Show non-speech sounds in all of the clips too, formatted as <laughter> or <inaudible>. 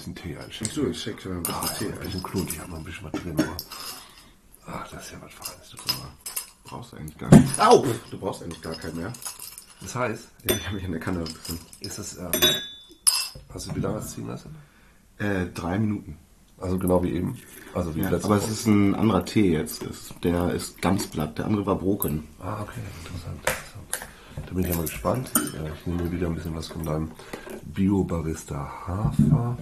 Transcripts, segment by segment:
bisschen Tee einschenken? So, ich schenke mir ein bisschen Ah, Tee. ein bisschen Klont, ich habe noch ein bisschen was drin, aber. Ach, das ist ja was Feines, du brauchst eigentlich gar nicht. Au! Du brauchst eigentlich gar keinen mehr. Das heißt, Ja, ich habe mich in der Kanne befunden. ist das, ähm, hast du wie lange ziehen lassen? Äh, drei Minuten. Also genau wie eben. Also wie Ja, aber es ist ein anderer Tee jetzt. Der ist ganz blatt, der andere war broken. Ah, okay, interessant, interessant. Da bin ich ja mal gespannt. Ja, ich nehme mir wieder ein bisschen was von deinem Bio-Barista Hafer.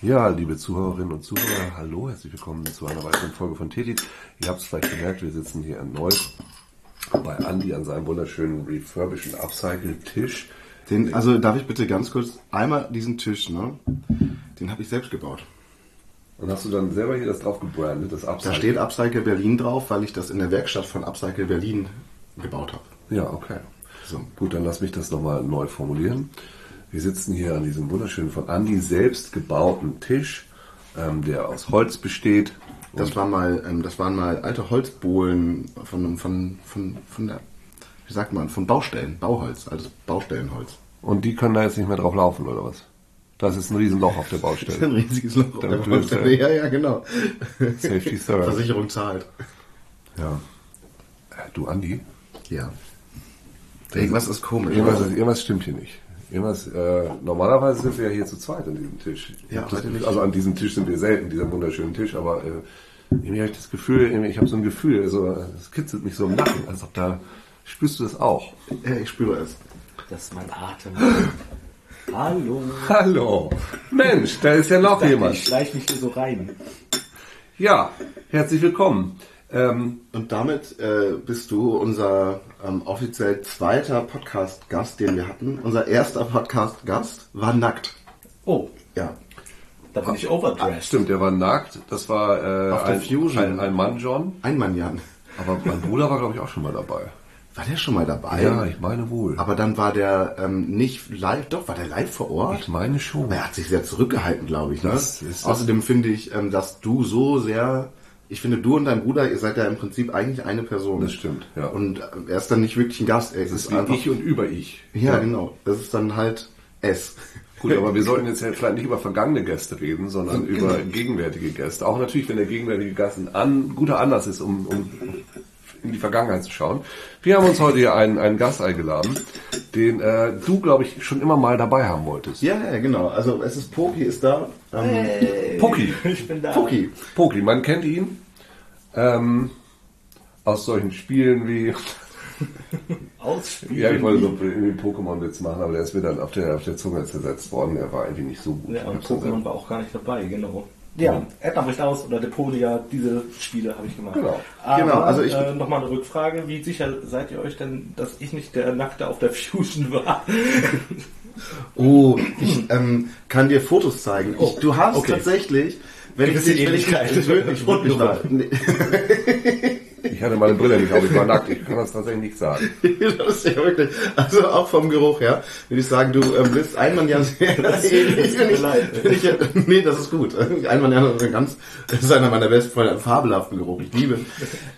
Ja, liebe Zuhörerinnen und Zuhörer, hallo, herzlich willkommen zu einer weiteren Folge von Tetit. Ihr habt es vielleicht gemerkt, wir sitzen hier erneut bei Andy an seinem wunderschönen refurbischen Upcycle-Tisch. Den, also darf ich bitte ganz kurz einmal diesen Tisch, ne? Den habe ich selbst gebaut. Und hast du dann selber hier das drauf gebrandet, das Da Upcycle? steht Upcycle Berlin drauf, weil ich das in der Werkstatt von Upcycle Berlin gebaut habe. Ja, okay. So. Gut, dann lass mich das nochmal neu formulieren. Wir sitzen hier an diesem wunderschönen von Andy selbst gebauten Tisch, ähm, der aus Holz besteht. Das war mal, ähm, das waren mal alte Holzbohlen von, von, von, von der, wie sagt man, von Baustellen, Bauholz, altes Baustellenholz. Und die können da jetzt nicht mehr drauf laufen, oder was? Das ist ein Riesenloch auf der <laughs> Das ist ein Baustelle. riesiges Loch auf der Baustelle. Ja, ja, genau. <laughs> Safety Third. Versicherung zahlt. Ja. Äh, Du, Andi, Ja. Irgendwas ist komisch. irgendwas, irgendwas stimmt hier nicht. Irgendwas, äh, normalerweise sind wir ja hier zu zweit an diesem Tisch. Ich Ja, das, heute nicht. Also an diesem Tisch sind wir selten, dieser wunderschönen Tisch, aber äh, irgendwie habe ich das Gefühl, irgendwie, ich habe so ein Gefühl, also, es kitzelt mich so im Nacken, als ob da, spürst du das auch? Ja, ich spüre es. Das ist mein Atem. <laughs> Hallo. Hallo. Mensch, da ist ja noch Ich jemand. schleich mich hier so rein. Ja, herzlich willkommen. Ähm, Und damit äh, bist du unser ähm, offiziell zweiter Podcast-Gast, den wir hatten. Unser erster Podcast-Gast war nackt. Oh, Ja. da bin ich overdressed. stimmt, der war nackt. Das war äh, Auf der ein, Fusion. ein, ein Mann, John. Ein Mann, Jan. Aber mein Bruder war, glaube ich, auch schon mal dabei. War der schon mal dabei? Ja, ich meine wohl. Aber dann war der ähm, nicht live, doch, war der live vor Ort? Ich meine schon. Aber er hat sich sehr zurückgehalten, glaube ich. Ne? Das ist- Außerdem finde ich, ähm, dass du so sehr, ich finde, du und dein Bruder, ihr seid ja im Prinzip eigentlich eine Person. Das stimmt, ja. Und er ist dann nicht wirklich ein Gast. Er ist ist einfach, ich und über ich. ja, genau. Das ist dann halt es. <laughs> Gut, aber wir sollten <laughs> jetzt ja vielleicht nicht über vergangene Gäste reden, sondern über gegenwärtige Gäste. Auch natürlich, wenn der gegenwärtige Gast ein an, guter Anlass ist, um, um in die Vergangenheit zu schauen. Wir haben uns heute hier einen, einen Gast eingeladen, den äh, du, glaube ich, schon immer mal dabei haben wolltest. Ja, ja, genau. Also es ist Poki ist da. Ähm, Poki. Ich bin da. Poki. Poki, man kennt ihn ähm, aus solchen Spielen wie <laughs> Ausspielen. Ja, ich wollte so irgendwie Pokémon-Witz machen, aber der ist mir dann auf der, auf der Zunge zersetzt worden. Der war irgendwie nicht so gut. Ja, und Pokémon war auch gar nicht dabei, genau. Ja, Edna bricht aus oder Deponia, diese Spiele habe ich gemacht. Genau. Aber, Genau, also ich- äh, nochmal eine Rückfrage. Wie sicher seid ihr euch denn, dass ich nicht der Nackte auf der Fusion war? <laughs> Oh, ich ähm, kann dir Fotos zeigen. Ich, du hast okay. tatsächlich, wenn ich dich, wenn ich, Ähnlichkeit. ich, würde ich würde mich da, nee, <laughs> Ich hatte meine Brille nicht auf, ich war nackt. Ich kann das tatsächlich nicht sagen. <laughs> das ist ja wirklich, also auch vom Geruch her, würde ich sagen, du ähm, bist Einmann <laughs> ja sehr ähnlich. <laughs> ich, ich, nee, das ist gut. Einmann ja ist ein ganz, das ist einer meiner besten Freunde, einen fabelhaften Geruch. Ich liebe.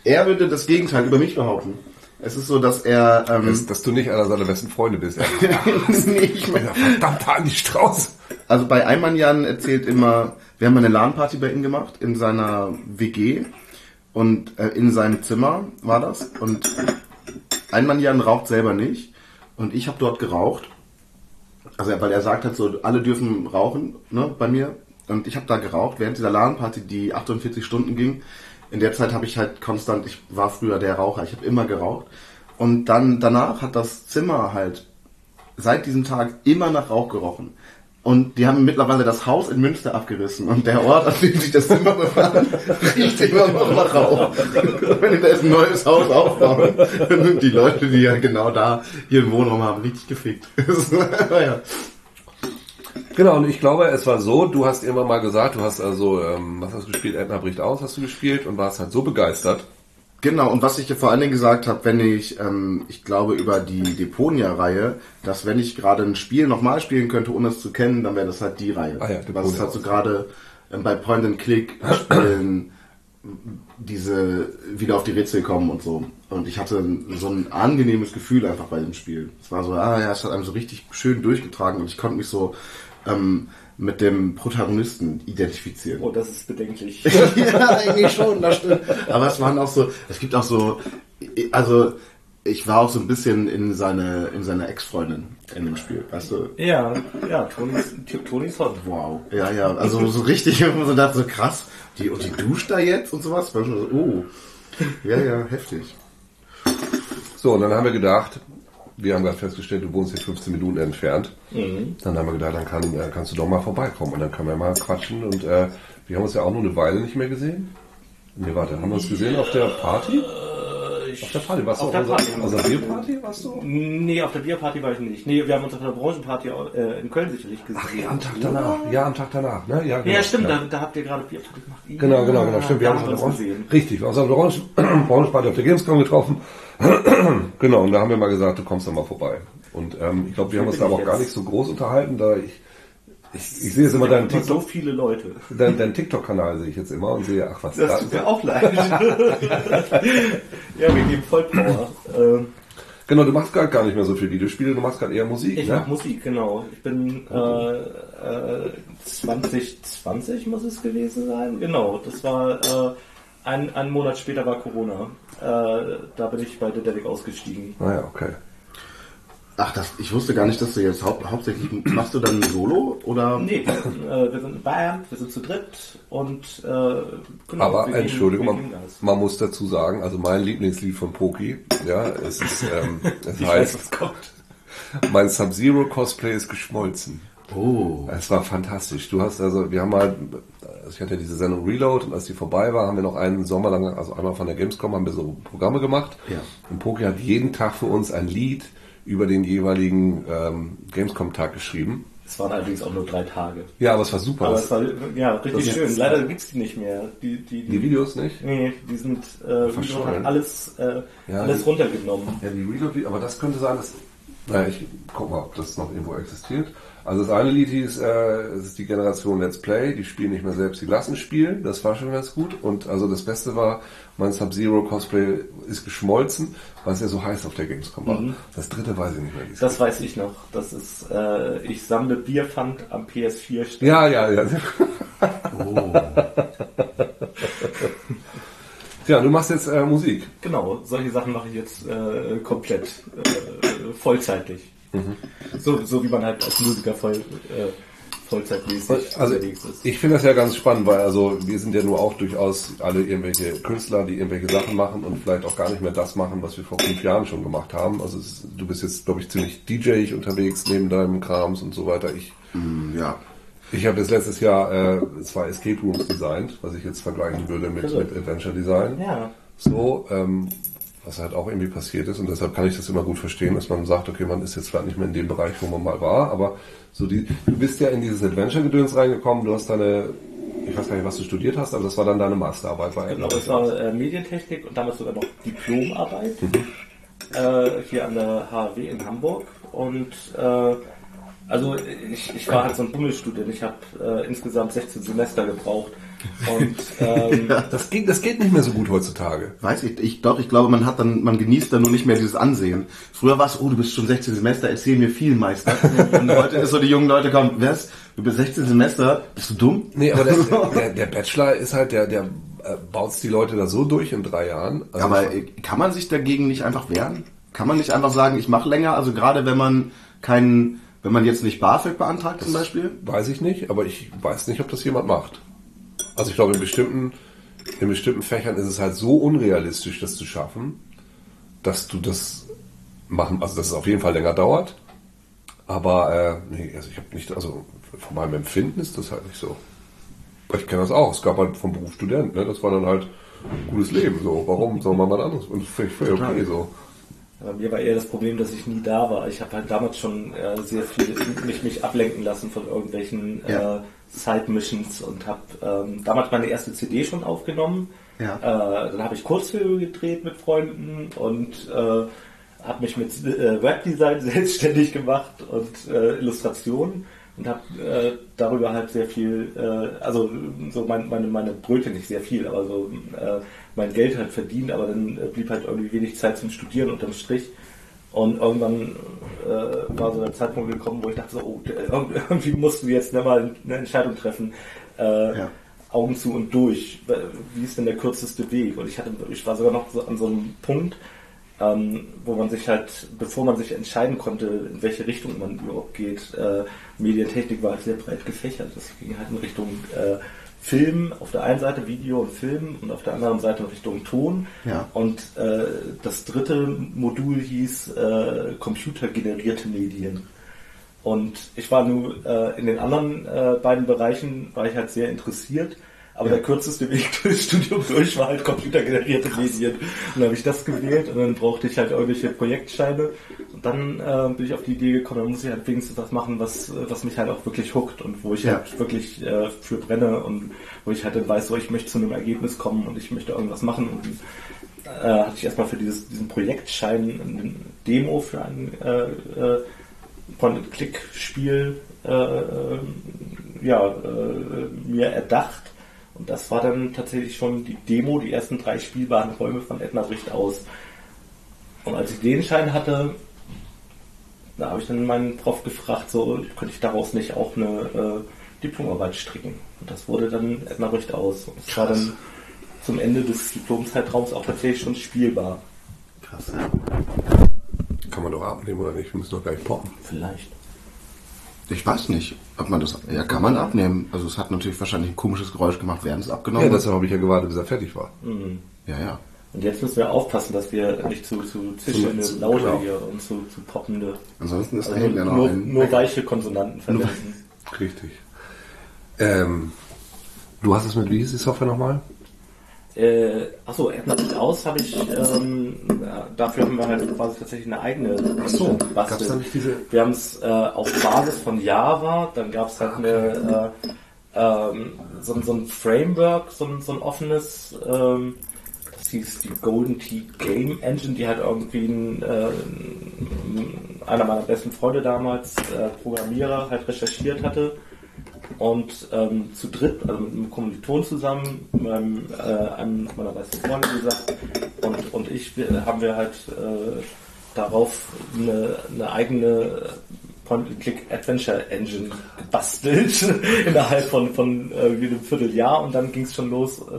Er würde das Gegenteil über mich behaupten. Es ist so, dass er, ähm, Dass, dass du nicht einer seiner besten Freunde bist. Nee, ich meine, Verdammter Andi Strauß. Also bei Ayman Jan erzählt immer, wir haben eine LAN-Party bei ihm gemacht, in seiner WG und äh, in seinem Zimmer war das. Und Ayman Jan raucht selber nicht und ich habe dort geraucht. Also weil er sagt halt so, alle dürfen rauchen ne, bei mir. Und ich habe da geraucht während dieser LAN-Party, die 48 Stunden ging. In der Zeit habe ich halt konstant, ich war früher der Raucher, ich habe immer geraucht. Und dann danach hat das Zimmer halt seit diesem Tag immer nach Rauch gerochen. Und die haben mittlerweile das Haus in Münster abgerissen und der Ort, an dem sich das Zimmer befand, riecht immer noch nach Rauch. Wenn die da jetzt ein neues Haus aufbauen, dann sind die Leute, die ja genau da ihren Wohnraum haben, richtig gefickt. <laughs> naja. Genau, und ich glaube, es war so, du hast immer mal gesagt, du hast also, ähm, was hast du gespielt? Edna bricht aus, hast du gespielt und warst halt so begeistert. Genau, und was ich vor allen Dingen gesagt habe, wenn ich, ähm, ich glaube über die Deponia-Reihe, dass wenn ich gerade ein Spiel nochmal spielen könnte, ohne es zu kennen, dann wäre das halt die Reihe. Ah ja, was Deponia es halt so gerade ähm, bei Point-and-Click-Spielen diese wieder auf die Rätsel kommen und so. Und ich hatte so ein angenehmes Gefühl einfach bei dem Spiel. Es war so, ah ja, es hat einem so richtig schön durchgetragen und ich konnte mich so ähm, mit dem Protagonisten identifizieren. Oh, das ist bedenklich. <laughs> ja, eigentlich schon, das stimmt. Aber es waren auch so, es gibt auch so, also ich war auch so ein bisschen in seine, in seine Ex-Freundin in dem Spiel, weißt du? ja, ja, Tonys, Tonys Hot. Wow. Ja, ja, also so richtig, wo man so dachte, so krass, die, und die duscht da jetzt und sowas, war schon so, oh. Ja, ja, heftig. So, und dann haben wir gedacht, wir haben gerade festgestellt, du wohnst hier 15 Minuten entfernt. Mhm. Dann haben wir gedacht, dann kann, äh, kannst du doch mal vorbeikommen und dann können wir mal quatschen. Und äh, wir haben uns ja auch nur eine Weile nicht mehr gesehen. Nee, warte, haben wir uns gesehen auf der Party? Auf der Party, warst du Auf auf der Party. unserer, unserer Bierparty, warst du? Nee, auf der Bierparty war ich nicht. Nee, wir haben uns auf einer Branchenparty äh, in Köln sicherlich gesehen. Ach, ja, am Tag danach. Ja, am Tag danach. Ne? Ja, genau. Ja, stimmt, Ja. Da, da habt ihr gerade Bierparty gemacht. Genau, genau, genau. Stimmt, wir haben uns gesehen. Richtig, wir haben uns auf der Orange-Party auf der Gamescom getroffen. <clears throat> genau, und da haben wir mal gesagt, du kommst dann mal vorbei. Und ähm, ich glaube, wir haben uns da aber auch gar nicht so groß unterhalten, da ich, ich, ich sehe jetzt immer deinen Immer so TikTok, viele Leute. deinen, deinen TikTok-Kanal sehe ich jetzt immer und sehe, ach was, Das da, tut mir auch leid. <laughs> ja, wir geben Vollpower. Ähm, Genau, du machst gerade gar nicht mehr so viel Videospiele, du machst gerade eher Musik, Ich ne? mache Musik, genau. Ich bin äh, äh, 2020 muss es gewesen sein. Genau, das war äh, ein, ein Monat später war Corona. Äh, da bin ich bei Dedelic ausgestiegen. Naja, okay. Ach, das, ich wusste gar nicht, dass du jetzt haupt, hauptsächlich, machst du dann Solo oder? Nee, wir sind, äh, wir sind eine Band, wir sind zu dritt und äh, genau, Aber Entschuldigung, man, man muss dazu sagen, also mein Lieblingslied von Poki, ja, es ist, ähm, es Ich weiß, heißt, was kommt. mein Sub-Zero Cosplay ist geschmolzen. Oh. Es war fantastisch. Du hast also, wir haben mal, also ich hatte ja diese Sendung Reload und als die vorbei war, haben wir noch einen Sommer lang, also einmal von der Gamescom haben wir so Programme gemacht. Ja. Und Poki hat jeden Tag für uns ein Lied über den jeweiligen ähm, Gamescom-Tag geschrieben. Es waren allerdings auch nur drei Tage. Ja, aber es war super. Aber Das- es war ja richtig das- schön. Leider gibt's die nicht mehr. Die, die, die Videos nicht? Nee, die sind äh, alles, äh, Ja, alles die- runtergenommen. Ja, die Reload, aber das könnte sein, dass. Naja, ich guck mal, ob das noch irgendwo existiert. Also das eine Lied hieß, äh, es ist die Generation Let's Play, die spielen nicht mehr selbst, die lassen spielen. Das war schon ganz gut. Und also das Beste war, mein Sub-Zero Cosplay ist geschmolzen, weil es ja so heiß auf der Gamescom war. Das dritte weiß ich nicht mehr. wie es Das weiß ich noch. Das ist, äh, ich sammle Bierpfand am PS4 hieß. Ja, ja, ja. <laughs> oh. Tja, du machst jetzt äh, Musik. Genau, solche Sachen mache ich jetzt äh, komplett äh, vollzeitlich. Mhm. So, so wie man halt als Musiker voll, äh, vollzeitmäßig Also unterwegs ist. ich finde das ja ganz spannend, weil also wir sind ja nur auch durchaus alle irgendwelche Künstler, die irgendwelche Sachen machen und vielleicht auch gar nicht mehr das machen, was wir vor fünf Jahren schon gemacht haben. Also es, du bist jetzt, glaube ich, ziemlich DJ unterwegs neben deinem Krams und so weiter. Ich, Hm, Ja. Ich habe jetzt letztes Jahr äh, zwei Escape Rooms designt, was ich jetzt vergleichen würde mit, mit Adventure Design. Ja, So, ähm, was halt auch irgendwie passiert ist und deshalb kann ich das immer gut verstehen, dass man sagt, okay, man ist jetzt vielleicht nicht mehr in dem Bereich, wo man mal war, aber so die, du bist ja in dieses Adventure-Gedöns reingekommen, du hast deine, ich weiß gar nicht, was du studiert hast, aber das war dann deine Masterarbeit bei genau. Das war äh, Medientechnik und damals sogar noch Diplomarbeit Mhm. äh, hier an der HW in Hamburg. Und äh, also ich, ich war halt so ein Bummelstudent. Ich habe äh, insgesamt 16 Semester gebraucht. Und <laughs> ähm, Das geht, das geht nicht mehr so gut heutzutage. Weiß ich, ich doch, ich glaube, man hat dann, man genießt dann nur nicht mehr dieses Ansehen. Früher war es, oh, du bist schon 16 Semester, erzähl mir viel, Meister. Und heute ist so, die jungen Leute kommen, was? Du bist 16 Semester, bist du dumm? Nee, aber der, <laughs> der, der Bachelor ist halt, der, der äh, baut die Leute da so durch in drei Jahren. Also Aber äh, kann man sich dagegen nicht einfach wehren? Kann man nicht einfach sagen, ich mache länger? Also gerade wenn man keinen, wenn man jetzt nicht BAföG beantragt zum Beispiel? Weiß ich nicht, aber ich weiß nicht, ob das jemand macht. Also ich glaube, in bestimmten, in bestimmten Fächern ist es halt so unrealistisch, das zu schaffen, dass du das machen, also dass es auf jeden Fall länger dauert. Aber äh, nee, also ich habe nicht, also von meinem Empfinden ist das halt nicht so. Ich kenne das auch. Es gab halt vom Beruf Student, ne? Das war dann halt gutes Leben. So, warum soll man mal anderes? Und völlig okay so. Bei mir war eher das Problem, dass ich nie da war. Ich habe halt damals schon äh, sehr viel mich, mich ablenken lassen von irgendwelchen Ja. äh, Side-Missions und habe ähm, damals meine erste CD schon aufgenommen. Ja. Äh, dann habe ich Kurzfilme gedreht mit Freunden und äh, habe mich mit äh, Webdesign <laughs> selbstständig gemacht und äh, Illustrationen und habe äh, darüber halt sehr viel, äh, also so mein, meine, meine Brötchen nicht sehr viel, aber so äh, mein Geld halt verdient, aber dann äh, blieb halt irgendwie wenig Zeit zum Studieren unterm Strich. Und irgendwann äh, war so der Zeitpunkt gekommen, wo ich dachte, so, oh, <laughs> irgendwie musst du jetzt mal eine Entscheidung treffen. Äh, ja. Augen zu und durch. Wie ist denn der kürzeste Weg? Und ich hatte, ich war sogar noch so an so einem Punkt, ähm, wo man sich halt, bevor man sich entscheiden konnte, in welche Richtung man überhaupt geht, äh, Medientechnik war halt sehr breit gefächert. Das ging halt in Richtung äh, Film auf der einen Seite, Video und Film und auf der anderen Seite Richtung Ton. Ja. Und äh, das dritte Modul hieß äh, computergenerierte Medien. Und ich war nur äh, in den anderen äh, beiden Bereichen war ich halt sehr interessiert aber ja. der kürzeste Weg <laughs> durchs Studium durch war halt computergenerierte Medien. Und dann habe ich das gewählt und dann brauchte ich halt irgendwelche Projektscheine. Und dann äh, bin ich auf die Idee gekommen, dann muss ich halt wenigstens was machen, was, was mich halt auch wirklich huckt und wo ich ja. halt wirklich äh, für brenne und wo ich halt dann weiß, so ich möchte zu einem Ergebnis kommen und ich möchte irgendwas machen. Und äh, hatte ich erstmal für dieses, diesen Projektschein eine Demo für ein äh, äh, Point-and-Click-Spiel äh, äh, ja, äh, mir erdacht und das war dann tatsächlich schon die Demo, die ersten drei spielbaren Räume von Edna bricht aus. Und als ich den Schein hatte, da habe ich dann meinen Prof gefragt, so könnte ich daraus nicht auch eine äh, Diplomarbeit stricken. Und das wurde dann Edna bricht aus. Und es war dann zum Ende des Diplomzeitraums auch tatsächlich schon spielbar. Krass. Kann man doch abnehmen oder nicht? Wir müssen doch gleich poppen. Vielleicht. Ich weiß nicht, ob man das. Ja, kann man abnehmen. Also es hat natürlich wahrscheinlich ein komisches Geräusch gemacht, während es abgenommen Ja, deshalb habe ich ja gewartet, bis er fertig war. Mhm. Ja, ja. Und jetzt müssen wir aufpassen, dass wir nicht zu, zu zischende Laute genau. hier und zu, zu poppende. Ansonsten ist also ja noch nur, ein, nur weiche Konsonanten verwenden. Richtig. Ähm, du hast es mit, wie hieß die Software nochmal? Äh, achso, AppNet aus habe ich, ähm, dafür haben wir halt quasi tatsächlich eine eigene Achso, gab's da nicht diese? Wir haben es äh, auf Basis von Java, dann gab es halt eine, äh, ähm, so, so, ein Framework, so, so ein offenes, ähm, das hieß die Golden Tee Game Engine, die halt irgendwie ein, äh, einer meiner besten Freunde damals, äh, Programmierer, halt recherchiert hatte und ähm, zu dritt, also mit einem Kommiliton zusammen, meinem, äh, einem meiner besten Freunde gesagt, und, und ich haben wir halt äh, darauf eine, eine eigene Point-and-Click-Adventure-Engine gebastelt <laughs> innerhalb von, von äh, einem Vierteljahr und dann ging es schon los, äh,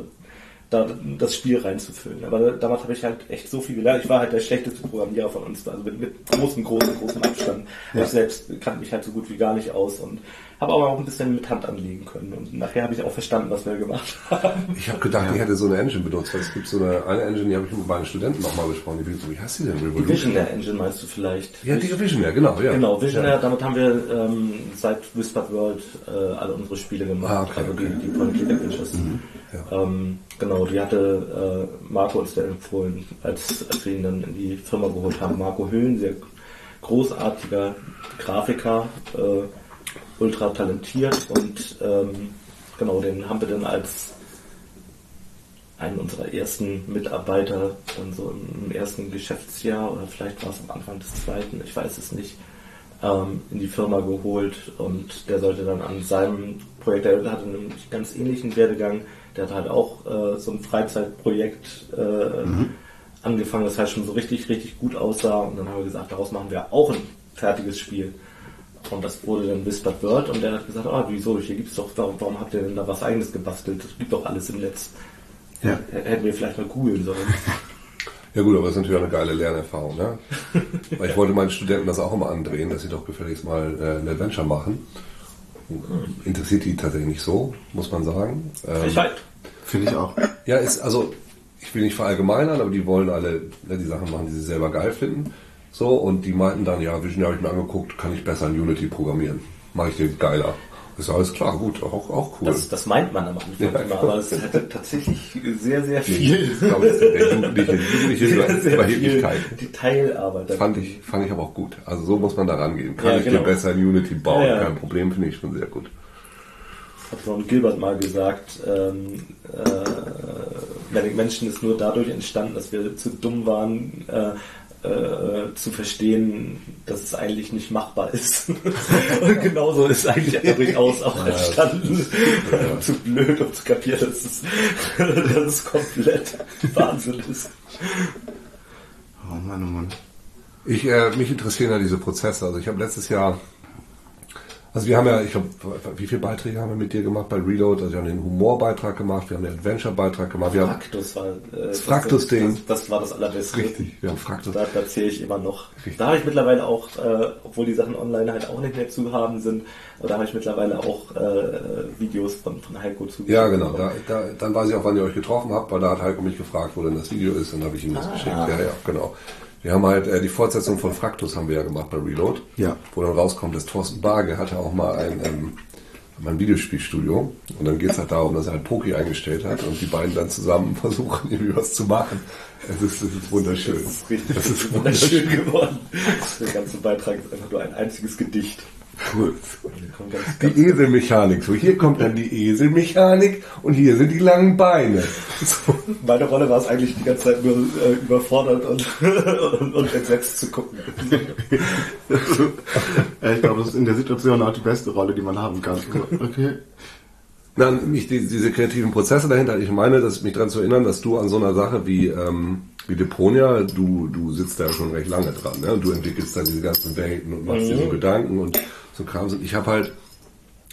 da das Spiel reinzufüllen. Aber damals habe ich halt echt so viel gelernt. Ich war halt der schlechteste Programmierer von uns, also mit, mit großem, großem, großem Abstand. Ja. Ich selbst kannte mich halt so gut wie gar nicht aus und habe aber auch ein bisschen mit Hand anlegen können. Und nachher habe ich auch verstanden, was wir gemacht haben. Ich habe gedacht, ich hätte so eine Engine benutzt, weil es gibt so eine, eine Engine, die habe ich mit meinen Studenten nochmal besprochen. Die, wie heißt die denn? Revolution? Die Visionaire Engine meinst du vielleicht? Ja, die Visionaire, genau. Ja. Genau, Visionaire, ja. damit haben wir ähm, seit Whispered World äh, alle unsere Spiele gemacht, ah, okay, also die, die Point-and-Click-Adventures. Mhm. Ja. Ähm, genau, die hatte äh, Marco uns der empfohlen, als, als wir ihn dann in die Firma geholt haben. Marco Höhlen, sehr großartiger Grafiker, äh, ultra talentiert und ähm, genau, den haben wir dann als einen unserer ersten Mitarbeiter dann so im ersten Geschäftsjahr oder vielleicht war es am Anfang des zweiten, ich weiß es nicht, ähm, in die Firma geholt und der sollte dann an seinem Projekt, der hatte einen ganz ähnlichen Werdegang, der hat halt auch äh, so ein Freizeitprojekt äh, mhm. angefangen, das heißt schon so richtig, richtig gut aussah. Und dann haben wir gesagt, daraus machen wir auch ein fertiges Spiel. Und das wurde dann Whispered Word und der hat gesagt, ah, wieso, hier gibt's doch, warum, warum habt ihr denn da was eigenes gebastelt? Das gibt doch alles im Netz. Ja. Hätten wir vielleicht mal googeln sollen. <laughs> Ja gut, aber das ist natürlich auch eine geile Lernerfahrung, ne? Weil ich wollte meinen Studenten das auch immer andrehen, dass sie doch gefälligst mal äh, ein Adventure machen interessiert die tatsächlich nicht so, muss man sagen. Ähm, Finde ich auch. Ja, ist, also, ich will nicht verallgemeinern, aber die wollen alle ne, die Sachen machen, die sie selber geil finden. So, und die meinten dann, ja, Vision habe ich mir angeguckt, kann ich besser in Unity programmieren. Mache ich den geiler. Ist alles klar, gut, auch, auch cool. Das, das meint man am Anfang ja, immer, <laughs> aber es hat tatsächlich sehr, sehr viel. Ich glaube, das ist der jugendliche, <laughs> jugendliche sehr, sehr Überheblichkeit. Detailarbeit. Fand ich, fand ich aber auch gut. Also so muss man da rangehen. Kann ja, ich genau. dir besser in Unity bauen? Ja, Kein Problem, finde ich schon sehr gut. Hat Ron Gilbert mal gesagt, ähm, äh, Menschen ist nur dadurch entstanden, dass wir zu dumm waren, äh, äh, zu verstehen, dass es eigentlich nicht machbar ist. <laughs> und genauso ist eigentlich durchaus auch entstanden. Ja. <laughs> zu blöd, um zu kapieren, dass es, <laughs> dass es komplett Wahnsinn ist. Oh Mann, oh Mann. Ich, äh, mich interessieren ja diese Prozesse. Also ich habe letztes Jahr also wir haben ja, ich glaube, wie viele Beiträge haben wir mit dir gemacht bei Reload? Also wir haben den Humorbeitrag gemacht, wir haben den Adventure-Beitrag gemacht. Wir Fraktus war äh, das Fraktus-Ding. Das, das, war das allerbeste. Richtig, ja, Fraktus. Da, da zähle ich immer noch. Richtig. Da habe ich mittlerweile auch, äh, obwohl die Sachen online halt auch nicht mehr zu haben sind, da habe ich mittlerweile auch äh, Videos von, von Heiko zu. Ja, genau. Da, da, dann weiß ich auch, wann ihr euch getroffen habt, weil da hat Heiko mich gefragt, wo denn das Video ist, und dann habe ich ihm das ah. geschickt. Ja, ja, genau. Wir haben halt äh, die Fortsetzung von Fraktus haben wir ja gemacht bei Reload. Ja. Wo dann rauskommt, dass Thorsten Barge hatte auch mal ein, ähm, ein Videospielstudio. Und dann geht es halt darum, dass er halt Poki eingestellt hat und die beiden dann zusammen <laughs> versuchen, irgendwie was zu machen. Es ist, es ist wunderschön. Das ist richtig das ist wunderschön geworden. Der ganze Beitrag ist einfach nur ein einziges Gedicht. Cool. Die Eselmechanik. So, hier kommt dann die Eselmechanik und hier sind die langen Beine. So. Meine Rolle war es eigentlich die ganze Zeit nur äh, überfordert und, <laughs> und, und, entsetzt zu gucken. ich glaube, das ist in der Situation auch die beste Rolle, die man haben kann. Okay. Na, mich die, diese kreativen Prozesse dahinter, ich meine, dass mich daran zu erinnern, dass du an so einer Sache wie, ähm, wie Deponia, du, du sitzt da schon recht lange dran, ne? Und du entwickelst da diese ganzen Welten und machst mhm. dir so mhm. Gedanken und so Kram sind. Ich habe halt,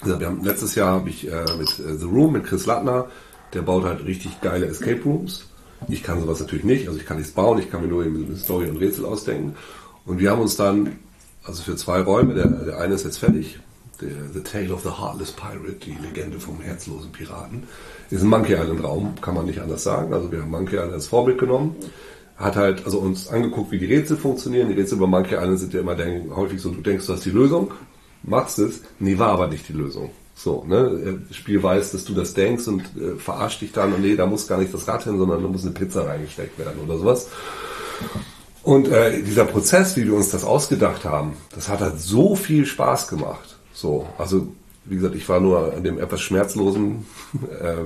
also wir haben, letztes Jahr habe ich äh, mit äh, The Room, mit Chris Lattner, der baut halt richtig geile Escape Rooms. Ich kann sowas natürlich nicht, also ich kann nichts bauen, ich kann mir nur eine Story und Rätsel ausdenken. Und wir haben uns dann, also für zwei Räume, der, der eine ist jetzt fertig, der, The Tale of the Heartless Pirate, die Legende vom herzlosen Piraten, ist ein Monkey Island Raum, kann man nicht anders sagen. Also wir haben Monkey Island als Vorbild genommen hat halt also uns angeguckt, wie die Rätsel funktionieren. Die Rätsel über Monkey Island sind ja immer häufig so, du denkst, du hast die Lösung machst es, nee, war aber nicht die Lösung. So, ne, das Spiel weiß, dass du das denkst und äh, verarscht dich dann und nee, da muss gar nicht das Rad hin, sondern da muss eine Pizza reingesteckt werden oder sowas. Und äh, dieser Prozess, wie wir uns das ausgedacht haben, das hat halt so viel Spaß gemacht. So, also wie gesagt, ich war nur an dem etwas schmerzlosen <laughs> äh,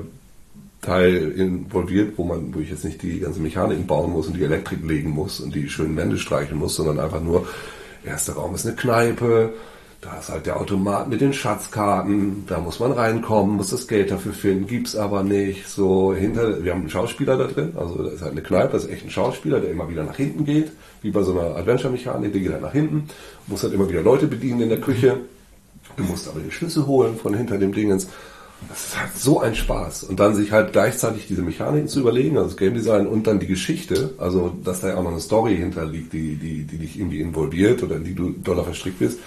Teil involviert, wo man, wo ich jetzt nicht die ganze Mechanik bauen muss und die Elektrik legen muss und die schönen Wände streichen muss, sondern einfach nur, erster Raum ist eine Kneipe, da ist halt der Automat mit den Schatzkarten, da muss man reinkommen, muss das Geld dafür finden, gibt's aber nicht. So hinter, wir haben einen Schauspieler da drin, also da ist halt eine Kneipe, das ist echt ein Schauspieler, der immer wieder nach hinten geht, wie bei so einer Adventure-Mechanik, der geht halt nach hinten, muss halt immer wieder Leute bedienen in der Küche. Du musst aber die Schlüssel holen von hinter dem Dingens. Das ist halt so ein Spaß. Und dann sich halt gleichzeitig diese Mechaniken zu überlegen, also das Game Design und dann die Geschichte, also dass da ja auch noch eine Story hinterliegt, die, die, die dich irgendwie involviert oder in die du doller verstrickt bist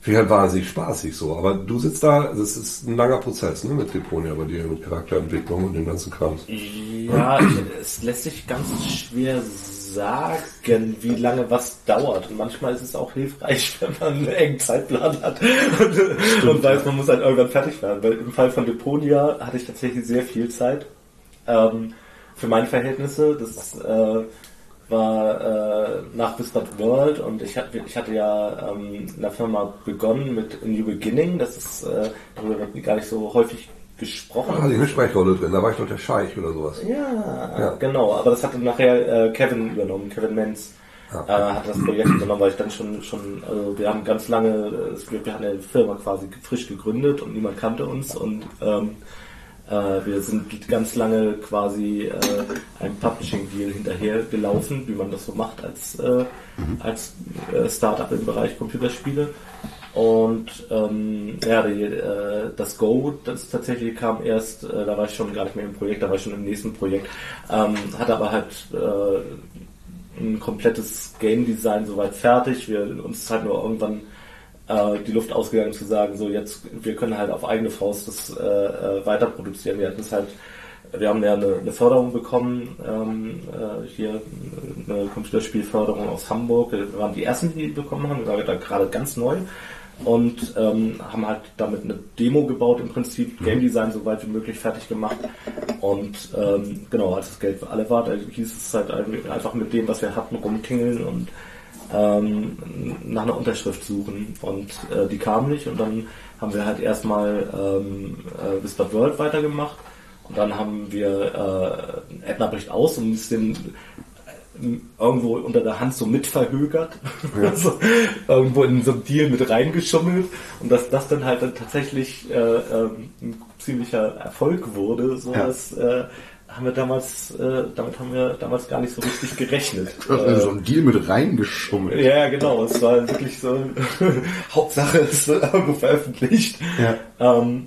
Finde halt wahnsinnig spaßig so. Aber du sitzt da, das ist ein langer Prozess ne, mit Deponia bei dir, mit Charakterentwicklung und dem ganzen Kram. Ja, es lässt sich ganz schwer sagen, wie lange was dauert. Und manchmal ist es auch hilfreich, <laughs> wenn man einen engen Zeitplan hat und, und weiß, man muss halt irgendwann fertig werden. Weil im Fall von Deponia hatte ich tatsächlich sehr viel Zeit. Ähm, für meine Verhältnisse. Das äh, war äh, nach Whispered World und ich, hatte, ich hatte ja ähm, in der Firma begonnen mit A New Beginning. Das ist äh, darüber wird gar nicht so häufig gesprochen. Ah, die Mischsprechrolle drin, da war ich doch der Scheich oder sowas. Ja, ja. genau, aber das hatte nachher äh, Kevin übernommen, Kevin Menz. Ah. Äh, hat das Projekt übernommen, weil ich dann schon, schon, also wir haben ganz lange, äh, wir hatten eine Firma quasi frisch gegründet und niemand kannte uns und ähm, äh, wir sind ganz lange quasi äh, einem Publishing-Deal hinterher gelaufen, wie man das so macht als, äh, mhm. als äh, Startup im Bereich Computerspiele. Und ähm, ja, die, äh, das Go, das tatsächlich kam erst, äh, da war ich schon gar nicht mehr im Projekt, da war ich schon im nächsten Projekt, ähm, hatte aber halt ein komplettes Game Design soweit fertig. Wir uns halt nur irgendwann äh, die Luft ausgegangen zu sagen, so jetzt, wir können halt auf eigene Faust das äh, äh weiter produzieren. Wir hatten es halt, wir haben ja eine, eine Förderung bekommen, ähm, äh, hier eine Computerspielförderung aus Hamburg. Wir waren die ersten, die bekommen haben, wir waren da gerade ganz neu und ähm, haben halt damit eine Demo gebaut, im Prinzip mhm. Game Design so weit wie möglich fertig gemacht. Und ähm, genau, als das Geld für alle war, da hieß es halt einfach mit dem, was wir hatten, rumtingeln und ähm, nach einer Unterschrift suchen. Und äh, die kam nicht. Und dann haben wir halt erstmal ähm, äh, Whispered World weitergemacht. Und dann haben wir äh, Edna bricht aus und ein bisschen äh, irgendwo unter der Hand so mitverhögert, ja. <laughs> also, irgendwo in so ein Deal mit reingeschummelt. Und dass das dann halt dann tatsächlich äh, ähm, ein ziemlicher Erfolg wurde, so ja. dass äh, haben wir damals, äh, damit haben wir damals gar nicht so richtig gerechnet. Äh, so ein Deal mit reingeschummelt. Ja, genau. Es war wirklich so, <laughs> Hauptsache es wird irgendwo veröffentlicht. Ja. Ähm,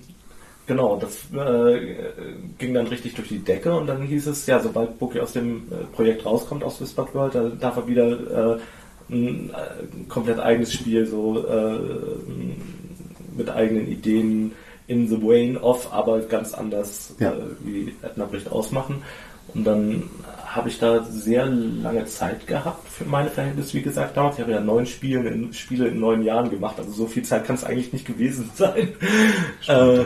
genau, das äh, ging dann richtig durch die Decke und dann hieß es, ja, sobald Bookie aus dem äh, Projekt rauskommt aus Whispered World, dann darf er wieder äh, ein, äh, komplett eigenes Spiel so mit eigenen Ideen in the vein of, aber ganz anders ja. äh, wie Edna Bricht ausmachen. Und dann habe ich da sehr lange Zeit gehabt für meine Verhältnisse, wie gesagt, damals. Ich habe ja neun Spiele in, Spiele in neun Jahren gemacht, also so viel Zeit kann es eigentlich nicht gewesen <laughs> sein. äh,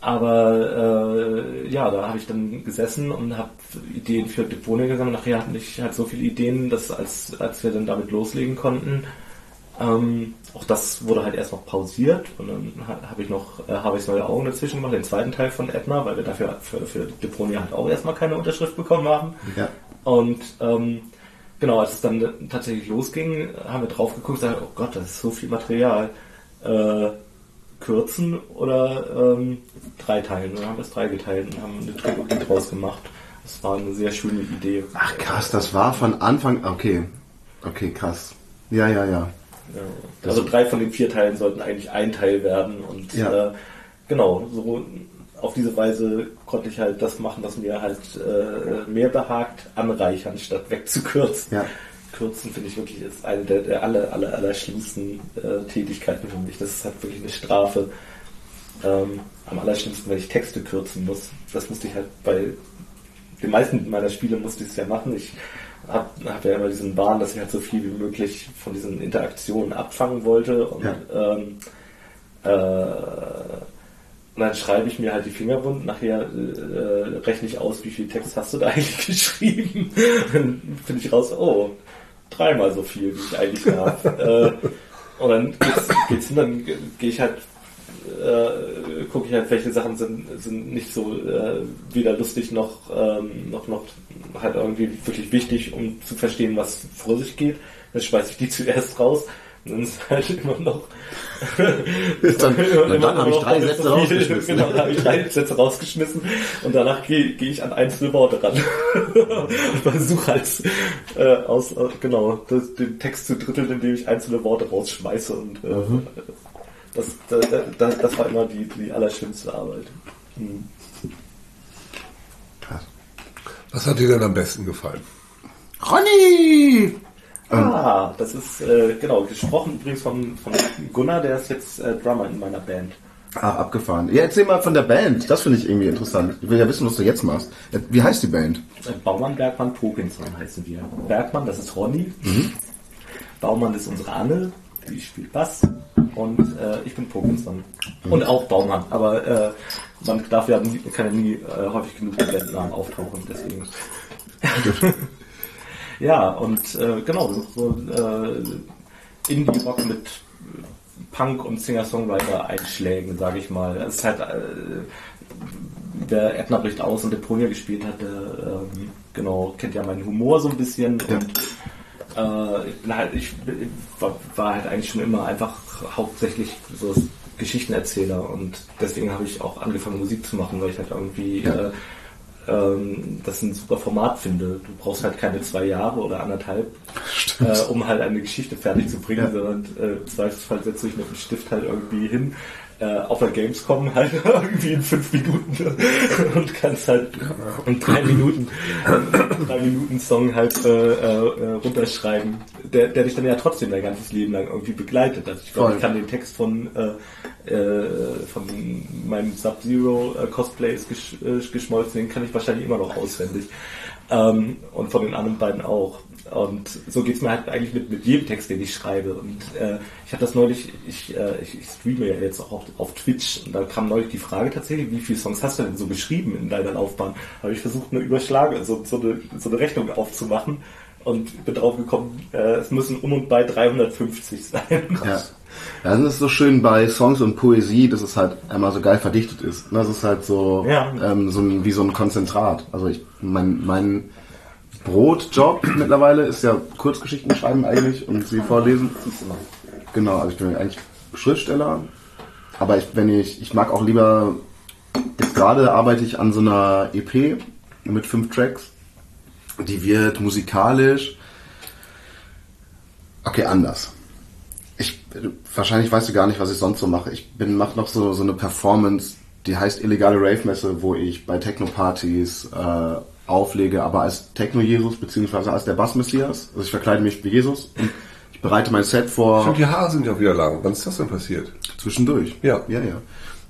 aber äh, ja, da habe ich dann gesessen und habe Ideen für Deponia gesammelt. Nachher hatte ich halt so viele Ideen, dass als, als wir dann damit loslegen konnten, ähm, auch das wurde halt erst noch pausiert und dann habe ich noch äh, habe ich neue Augen dazwischen gemacht, den zweiten Teil von Edna, weil wir dafür für, für Deponia halt auch erstmal keine Unterschrift bekommen haben. Ja. Und ähm, genau, als es dann tatsächlich losging, haben wir drauf geguckt, gesagt, oh Gott, das ist so viel Material. Äh, kürzen oder ähm, drei teilen. Und dann haben wir es drei geteilt und haben eine Trilogie draus gemacht. Das war eine sehr schöne Idee. Ach krass, das war von Anfang. Okay. Okay, krass. Ja, ja, ja. Ja. Also drei von den vier Teilen sollten eigentlich ein Teil werden und ja. äh, genau, so auf diese Weise konnte ich halt das machen, was mir halt äh, mehr behagt, anreichern statt wegzukürzen. Ja. Kürzen finde ich wirklich ist eine der, der aller, aller, aller schlimmsten äh, Tätigkeiten für mich. Das ist halt wirklich eine Strafe. Ähm, am allerschlimmsten, wenn ich Texte kürzen muss. Das musste ich halt bei den meisten meiner Spiele musste ich es ja machen. Ich habe hab ja immer diesen Wahn, dass ich halt so viel wie möglich von diesen Interaktionen abfangen wollte und ja. ähm, äh, und dann schreibe ich mir halt die Finger wund, nachher äh, rechne ich aus, wie viel Text hast du da <laughs> eigentlich geschrieben. dann finde ich raus, oh, dreimal so viel, wie ich eigentlich darf. <laughs> äh, und dann geht's, geht's hin, dann gehe ich halt äh, gucke ich halt, welche Sachen sind, sind nicht so äh, weder lustig noch, ähm, noch, noch halt irgendwie wirklich wichtig, um zu verstehen, was vor sich geht. Dann schmeiße ich die zuerst raus. Und dann ist halt immer noch. <laughs> dann, <laughs> dann, dann habe ich drei <laughs> Sätze so rausgeschmissen. Genau, dann habe ich drei Sätze rausgeschmissen und danach gehe geh ich an einzelne Worte ran. und versuche halt äh, aus, äh, genau, das, den Text zu dritteln, indem ich einzelne Worte rausschmeiße und äh, mhm. Das, das, das, war immer die, die allerschlimmste Arbeit. Hm. Was hat dir denn am besten gefallen? Ronny! Ah, das ist äh, genau gesprochen übrigens von, von Gunnar, der ist jetzt äh, Drummer in meiner Band. Ach, abgefahren. Ja, erzähl mal von der Band. Das finde ich irgendwie interessant. Ich will ja wissen, was du jetzt machst. Wie heißt die Band? Äh, Baumann, Bergmann, Pokinson heißen wir. Bergmann, das ist Ronny. Mhm. Baumann ist unsere Anne die spielt Bass und äh, ich bin Pokinson. Und auch Baumann, aber äh, man darf ja nie, kann ja nie äh, häufig genug Bandnamen auftauchen, deswegen. <laughs> ja, und äh, genau, so äh, Indie-Rock mit Punk und Singer-Songwriter-Einschlägen, sage ich mal. Es ist halt, äh, wer Edna bricht aus und Deponia gespielt hat, der, ähm, genau, kennt ja meinen Humor so ein bisschen ja. und äh, ich, bin halt, ich war, war, halt eigentlich schon immer einfach hauptsächlich so Geschichtenerzähler und deswegen habe ich auch angefangen Musik zu machen, weil ich halt irgendwie ja. äh, ähm, das ein super Format finde. Du brauchst halt keine zwei Jahre oder anderthalb, äh, um halt eine Geschichte fertig zu bringen, ja. sondern äh, im Zweifelsfall setzt du dich mit dem Stift halt irgendwie hin äh, auf der Gamescom <laughs> halt irgendwie in fünf Minuten <laughs> und kannst halt in drei Minuten drei Minuten Song halt äh, äh, runterschreiben, der, der dich dann ja trotzdem dein ganzes Leben lang irgendwie begleitet. Also ich glaube, ich kann den Text von äh, äh, von meinem Sub-Zero äh, Cosplays gesch äh, geschmolzen, den kann ich wahrscheinlich immer noch auswendig. Ähm, und von den anderen beiden auch. Und so geht es mir halt eigentlich mit, mit jedem Text, den ich schreibe. Und äh, ich habe das neulich, ich, äh, ich, ich, streame ja jetzt auch auf, auf, Twitch und da kam neulich die Frage tatsächlich, wie viele Songs hast du denn so geschrieben in deiner Laufbahn? Habe ich versucht, eine Überschlage, so, so, eine, so eine Rechnung aufzumachen und bin drauf gekommen, äh, es müssen um und bei 350 sein. Ja. Ja, das ist so schön bei Songs und Poesie, dass es halt einmal so geil verdichtet ist. Das ist halt so, ja. ähm, so ein, wie so ein Konzentrat. Also ich, mein, mein Brotjob mittlerweile ist ja Kurzgeschichten schreiben eigentlich und sie vorlesen. Genau, also ich bin eigentlich Schriftsteller. Aber ich, wenn ich, ich mag auch lieber, jetzt gerade arbeite ich an so einer EP mit fünf Tracks. Die wird musikalisch okay anders. Ich wahrscheinlich weißt du gar nicht, was ich sonst so mache. Ich bin mache noch so so eine Performance, die heißt illegale Rave Messe, wo ich bei Techno Partys äh, auflege, aber als Techno Jesus beziehungsweise als der Bass Messias. Also ich verkleide mich wie Jesus und ich bereite mein Set vor. Und die Haare sind ja wieder lang. Wann ist das denn passiert? Zwischendurch. Ja. Ja, ja.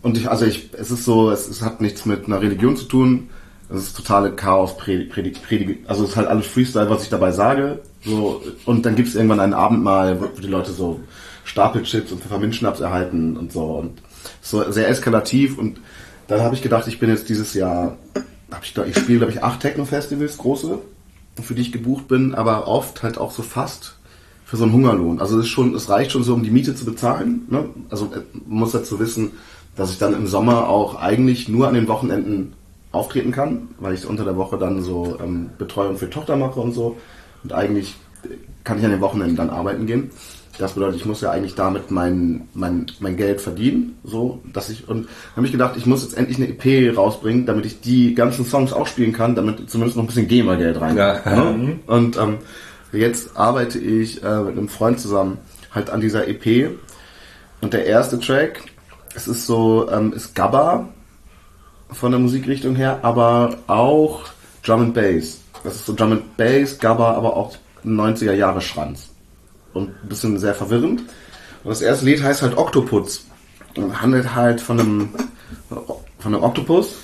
Und ich, also ich, es ist so, es, es hat nichts mit einer Religion zu tun. Es ist totale Chaos, Predigt, Predigt, Predigt. Also es ist halt alles Freestyle, was ich dabei sage. So, und dann gibt es irgendwann ein Abendmahl, wo die Leute so Stapelchips und Pfefferminzschnaps erhalten und so. Und so sehr eskalativ. Und dann habe ich gedacht, ich bin jetzt dieses Jahr, hab ich, ich spiele, glaube ich, acht Techno-Festivals, große, für die ich gebucht bin, aber oft halt auch so fast für so einen Hungerlohn. Also es ist schon, es reicht schon so, um die Miete zu bezahlen. Ne? Also äh, man muss dazu wissen, dass ich dann im Sommer auch eigentlich nur an den Wochenenden auftreten kann, weil ich unter der Woche dann so ähm, Betreuung für Tochter mache und so. Und eigentlich kann ich an den Wochenenden dann arbeiten gehen. Das bedeutet, ich muss ja eigentlich damit mein, mein, mein Geld verdienen, so, dass ich, und habe ich gedacht, ich muss jetzt endlich eine EP rausbringen, damit ich die ganzen Songs auch spielen kann, damit zumindest noch ein bisschen GEMA-Geld rein. Ja. Ne? Und ähm, jetzt arbeite ich äh, mit einem Freund zusammen halt an dieser EP. Und der erste Track, es ist so, ähm, ist Gabba von der Musikrichtung her, aber auch Drum and Bass. Das ist so Drum and Bass, Gabba, aber auch 90er Jahre Schranz. Und ein bisschen sehr verwirrend. Und das erste Lied heißt halt Oktopus. Und handelt halt von einem, von einem Oktopus.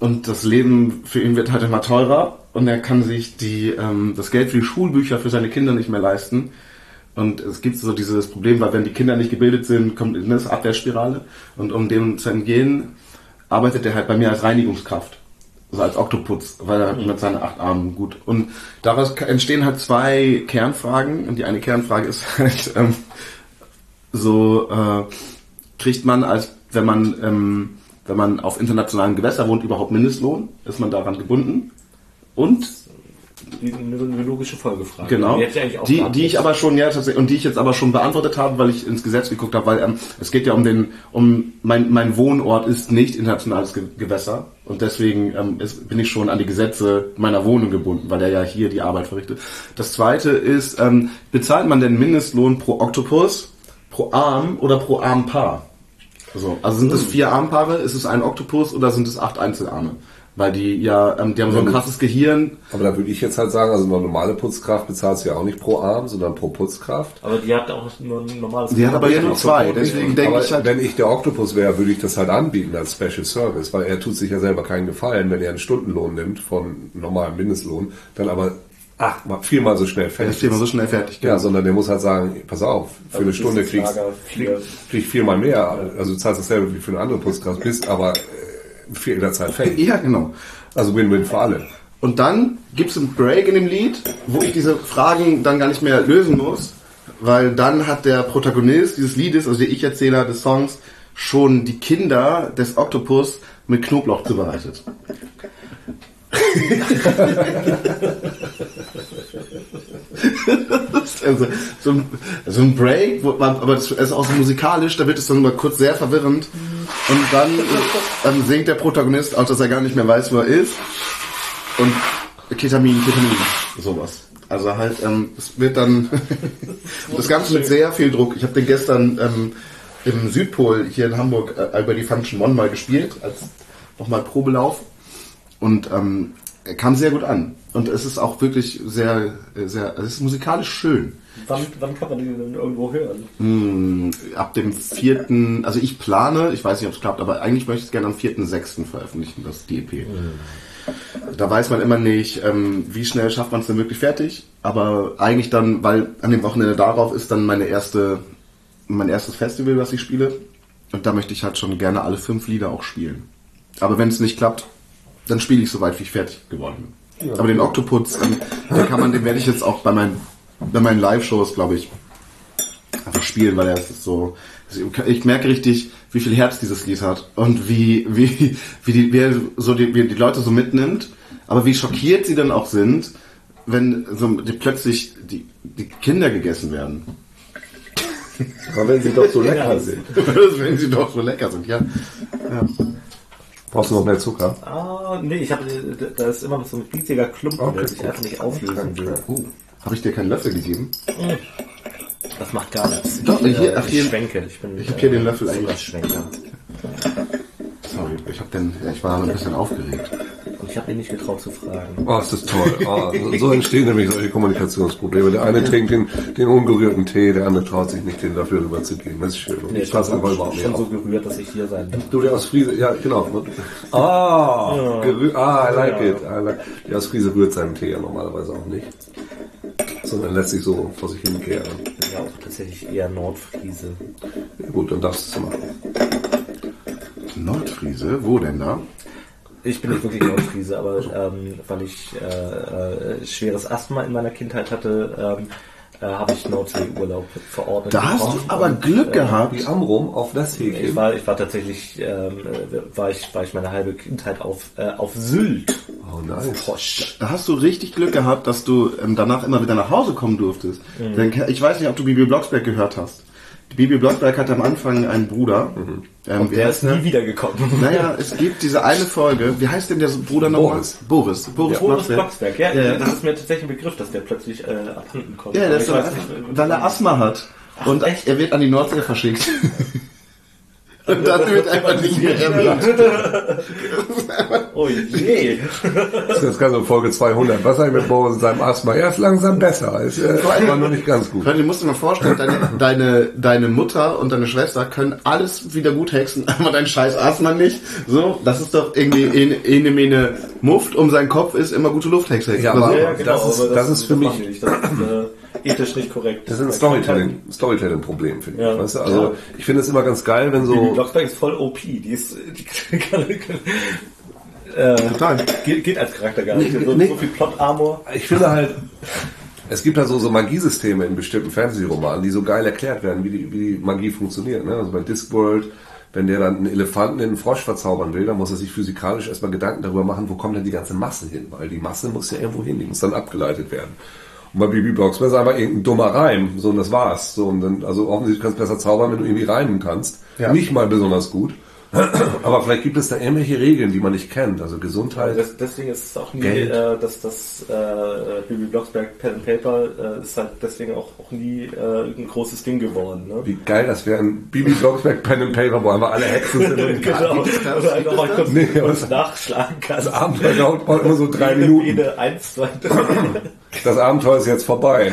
Und das Leben für ihn wird halt immer teurer. Und er kann sich die, ähm, das Geld für die Schulbücher für seine Kinder nicht mehr leisten. Und es gibt so dieses Problem, weil wenn die Kinder nicht gebildet sind, kommt eine Abwärtsspirale. Und um dem zu entgehen, arbeitet er halt bei mir als Reinigungskraft. Also als Oktopus, weil er mit seinen acht Armen gut. Und daraus entstehen halt zwei Kernfragen. Und die eine Kernfrage ist <laughs> halt, ähm, so äh, kriegt man als, wenn man, ähm, wenn man auf internationalen Gewässern wohnt, überhaupt Mindestlohn? Ist man daran gebunden? Und eine, logische Folgefrage. Genau. Die, die, die ich aber schon, ja, tatsächlich, und die ich jetzt aber schon beantwortet habe, weil ich ins Gesetz geguckt habe, weil ähm, es geht ja um den, um mein, mein Wohnort ist nicht internationales Ge Gewässer und deswegen ähm, ist, bin ich schon an die Gesetze meiner Wohnung gebunden, weil er ja hier die Arbeit verrichtet. Das zweite ist, ähm, bezahlt man denn Mindestlohn pro Oktopus, pro Arm oder pro Armpaar? So, also sind es vier Armpaare, ist es ein Oktopus oder sind es acht Einzelarme? Weil die ja, ähm, die haben so ein krasses Gehirn, Aber da würde ich jetzt halt sagen, also eine normale Putzkraft bezahlst du ja auch nicht pro Arm, sondern pro Putzkraft. aber die hat auch nur ein normales Die hat aber ja nur Gewicht. zwei, deswegen denke Aber ich halt. wenn ich der Oktopus wäre, würde ich das halt anbieten als Special Service, weil er tut sich ja selber keinen Gefallen, wenn er einen Stundenlohn nimmt von normalem Mindestlohn, dann aber achtmal, viermal so schnell Er fertig ist immer so schnell fertig. genau. Ja, sondern der muss halt sagen, pass auf, für Also eine Stunde kriegst vier- krieg, krieg viermal mehr. Also du zahlst dasselbe wie für eine andere Putzkraft, bist aber äh, viel in der Zeit fertig. Ja, genau. Also Win-Win für alle. Und dann gibt es einen Break in dem Lied, wo ich diese Fragen dann gar nicht mehr lösen muss, weil dann hat der Protagonist dieses Liedes, also der Ich-Erzähler des Songs, schon die Kinder des Oktopus mit Knoblauch zubereitet. also, so, ein, so ein Break, wo aber das ist auch so musikalisch, da wird es dann mal kurz sehr verwirrend. Und dann ähm, singt der Protagonist, auch dass er gar nicht mehr weiß, wo er ist. Und Ketamin, Ketamin, sowas. Also halt, ähm, es wird dann <laughs> das Ganze mit sehr viel Druck. Ich habe den gestern ähm, im Südpol hier in Hamburg äh, über die Function One mal gespielt, als nochmal Probelauf. Und ähm, er kam sehr gut an. Und es ist auch wirklich sehr, sehr, es ist musikalisch schön. Wann, wann kann man die denn irgendwo hören? Hm, ab dem vierten, also ich plane, ich weiß nicht, ob es klappt, aber eigentlich möchte ich es gerne am 4.6. veröffentlichen, das DEP. Da weiß man immer nicht, ähm, wie schnell schafft man es denn wirklich fertig, aber eigentlich dann, weil an dem Wochenende darauf ist dann meine erste, mein erstes Festival, was ich spiele. Und da möchte ich halt schon gerne alle fünf Lieder auch spielen. Aber wenn es nicht klappt, dann spiele ich so weit, wie ich fertig geworden bin. Aber den Octopus, ähm, den kann man, den werde ich jetzt auch bei meinen, bei meinen Live-Shows, glaube ich, einfach spielen, weil er ist so. Ich merke richtig, wie viel Herz dieses Lied hat und wie, wie, wie, die, wie so die, wie die Leute so mitnimmt, aber wie schockiert sie dann auch sind, wenn so die plötzlich die, die Kinder gegessen werden. Aber wenn sie doch so <laughs> lecker sind. <laughs> wenn sie doch so lecker sind, ja. ja. Brauchst du noch mehr Zucker? Ah, nee, ich habe, da ist immer noch so ein riesiger Klumpen, Okay. der sich einfach nicht auflösen will. Oh, habe ich dir keinen Löffel gegeben? Das macht gar nichts. Doch, ich, hier- äh, ach, ich hier- schwenke. Ich, bin, ich hab hier den Löffel äh, eigentlich. Sorry, ich hab den, ich war ein bisschen aufgeregt. Ich habe ihn nicht getraut zu fragen. Oh, ist das toll. Oh, so- entstehen nämlich solche Kommunikationsprobleme. Der eine trinkt den, den ungerührten Tee, der andere traut sich nicht, den dafür rüberzugeben. Das ist schön. Und Nee, ich aber überhaupt nicht schon so gerührt, dass ich hier sein darf. Du, der aus Friese, ja, genau. Ah, gerü ah, I like Ja. it. I like. Der aus Friese rührt seinen Tee ja normalerweise auch nicht. Sondern lässt sich so vor sich hinkehren. Ich bin ja auch tatsächlich eher Nordfriese. Ja, gut, dann darfst du es machen. Nordfriese, wo denn da? Ich bin nicht wirklich Nordfriese, aber ähm, weil ich äh, äh, schweres Asthma in meiner Kindheit hatte, ähm, äh, habe ich Nordseeurlaub verordnet. Da hast du aber Und, Glück äh, gehabt. Die Amrum auf das Ich Häkchen. war, ich war tatsächlich, ähm, äh, war ich, war ich meine halbe Kindheit auf, äh, auf Sylt. Oh, nice. Posch. Da hast du richtig Glück gehabt, dass du ähm, danach immer wieder nach Hause kommen durftest. Denn, ich weiß nicht, ob du Bibi Blocksberg gehört hast. Die Bibi Blocksberg hatte am Anfang einen Bruder. Ähm, wie Der ist nie wiedergekommen. Naja, es gibt diese eine Folge. Wie heißt denn der Bruder nochmal? Boris. Boris. Boris, Boris Blocksberg. Ja, Ja, ja. das ist mir tatsächlich ein Begriff, dass der plötzlich äh, abhanden kommt. Ja, der ist weil er Asthma hat. Und echt? er wird an die Nordsee verschickt. <laughs> Und dann wird einfach nicht mehr erwähnt. Oh je. Das ist jetzt ganz in Folge 200. Was eigentlich mit Boris und seinem Asthma? Er ist langsam besser. Ist äh, aber noch nicht ganz gut. Du musst dir mal vorstellen, deine, deine, deine Mutter und deine Schwester können alles wieder gut hexen, <laughs> aber dein scheiß Asthma nicht. So, das ist doch irgendwie eine, eine Mene Muft um seinen Kopf ist immer gute Lufthexe. Ja, aber- so. Ja, genau, Das ist- aber das ist für mich- nicht. Das ist äh, ethisch nicht korrekt. Das ist ein Storytelling, Storytelling-Problem, finde ich. Ja. Weißt du? Also, Ja. ich finde es immer ganz geil, wenn so, Blocksberg ist voll OP. Die ist, die kann, äh, Total. geht, geht als Charakter gar nicht. Nee, so, nee. so viel Plot-Armor. ich finde halt, es gibt halt so, so Magiesysteme in bestimmten Fantasy-Romanen, die so geil erklärt werden, wie die, wie die Magie funktioniert. Ne? Also bei Discworld, wenn der dann einen Elefanten in einen Frosch verzaubern will, dann muss er sich physikalisch erstmal Gedanken darüber machen, wo kommt denn die ganze Masse hin? Weil die Masse muss ja irgendwo hin, die muss dann abgeleitet werden. Und bei Bibi Blocksberg ist einfach irgendein dummer Reim, so und das war's. So und dann, also offensichtlich kannst du besser zaubern, wenn du irgendwie reimen kannst. Ja. Nicht mal besonders gut. <clears throat> Aber vielleicht gibt es da irgendwelche Regeln, die man nicht kennt. Also Gesundheit. Das, deswegen ist es auch nie, Geld. äh, dass das äh, Bibi Blocksberg Pen and Paper äh, ist halt deswegen auch, auch nie äh, ein großes Ding geworden. Ne? Wie geil das wäre, ein Bibi Blocksberg Pen and Paper, wo einfach alle Hexen sind und <laughs> Genau, oder einfach mal kurz, Nee, kurz nachschlagen kannst. Das Abenteuer dauert braucht immer so drei Jede Minuten. Biene, eins, zwei, drei. <clears throat> Das Abenteuer ist jetzt vorbei.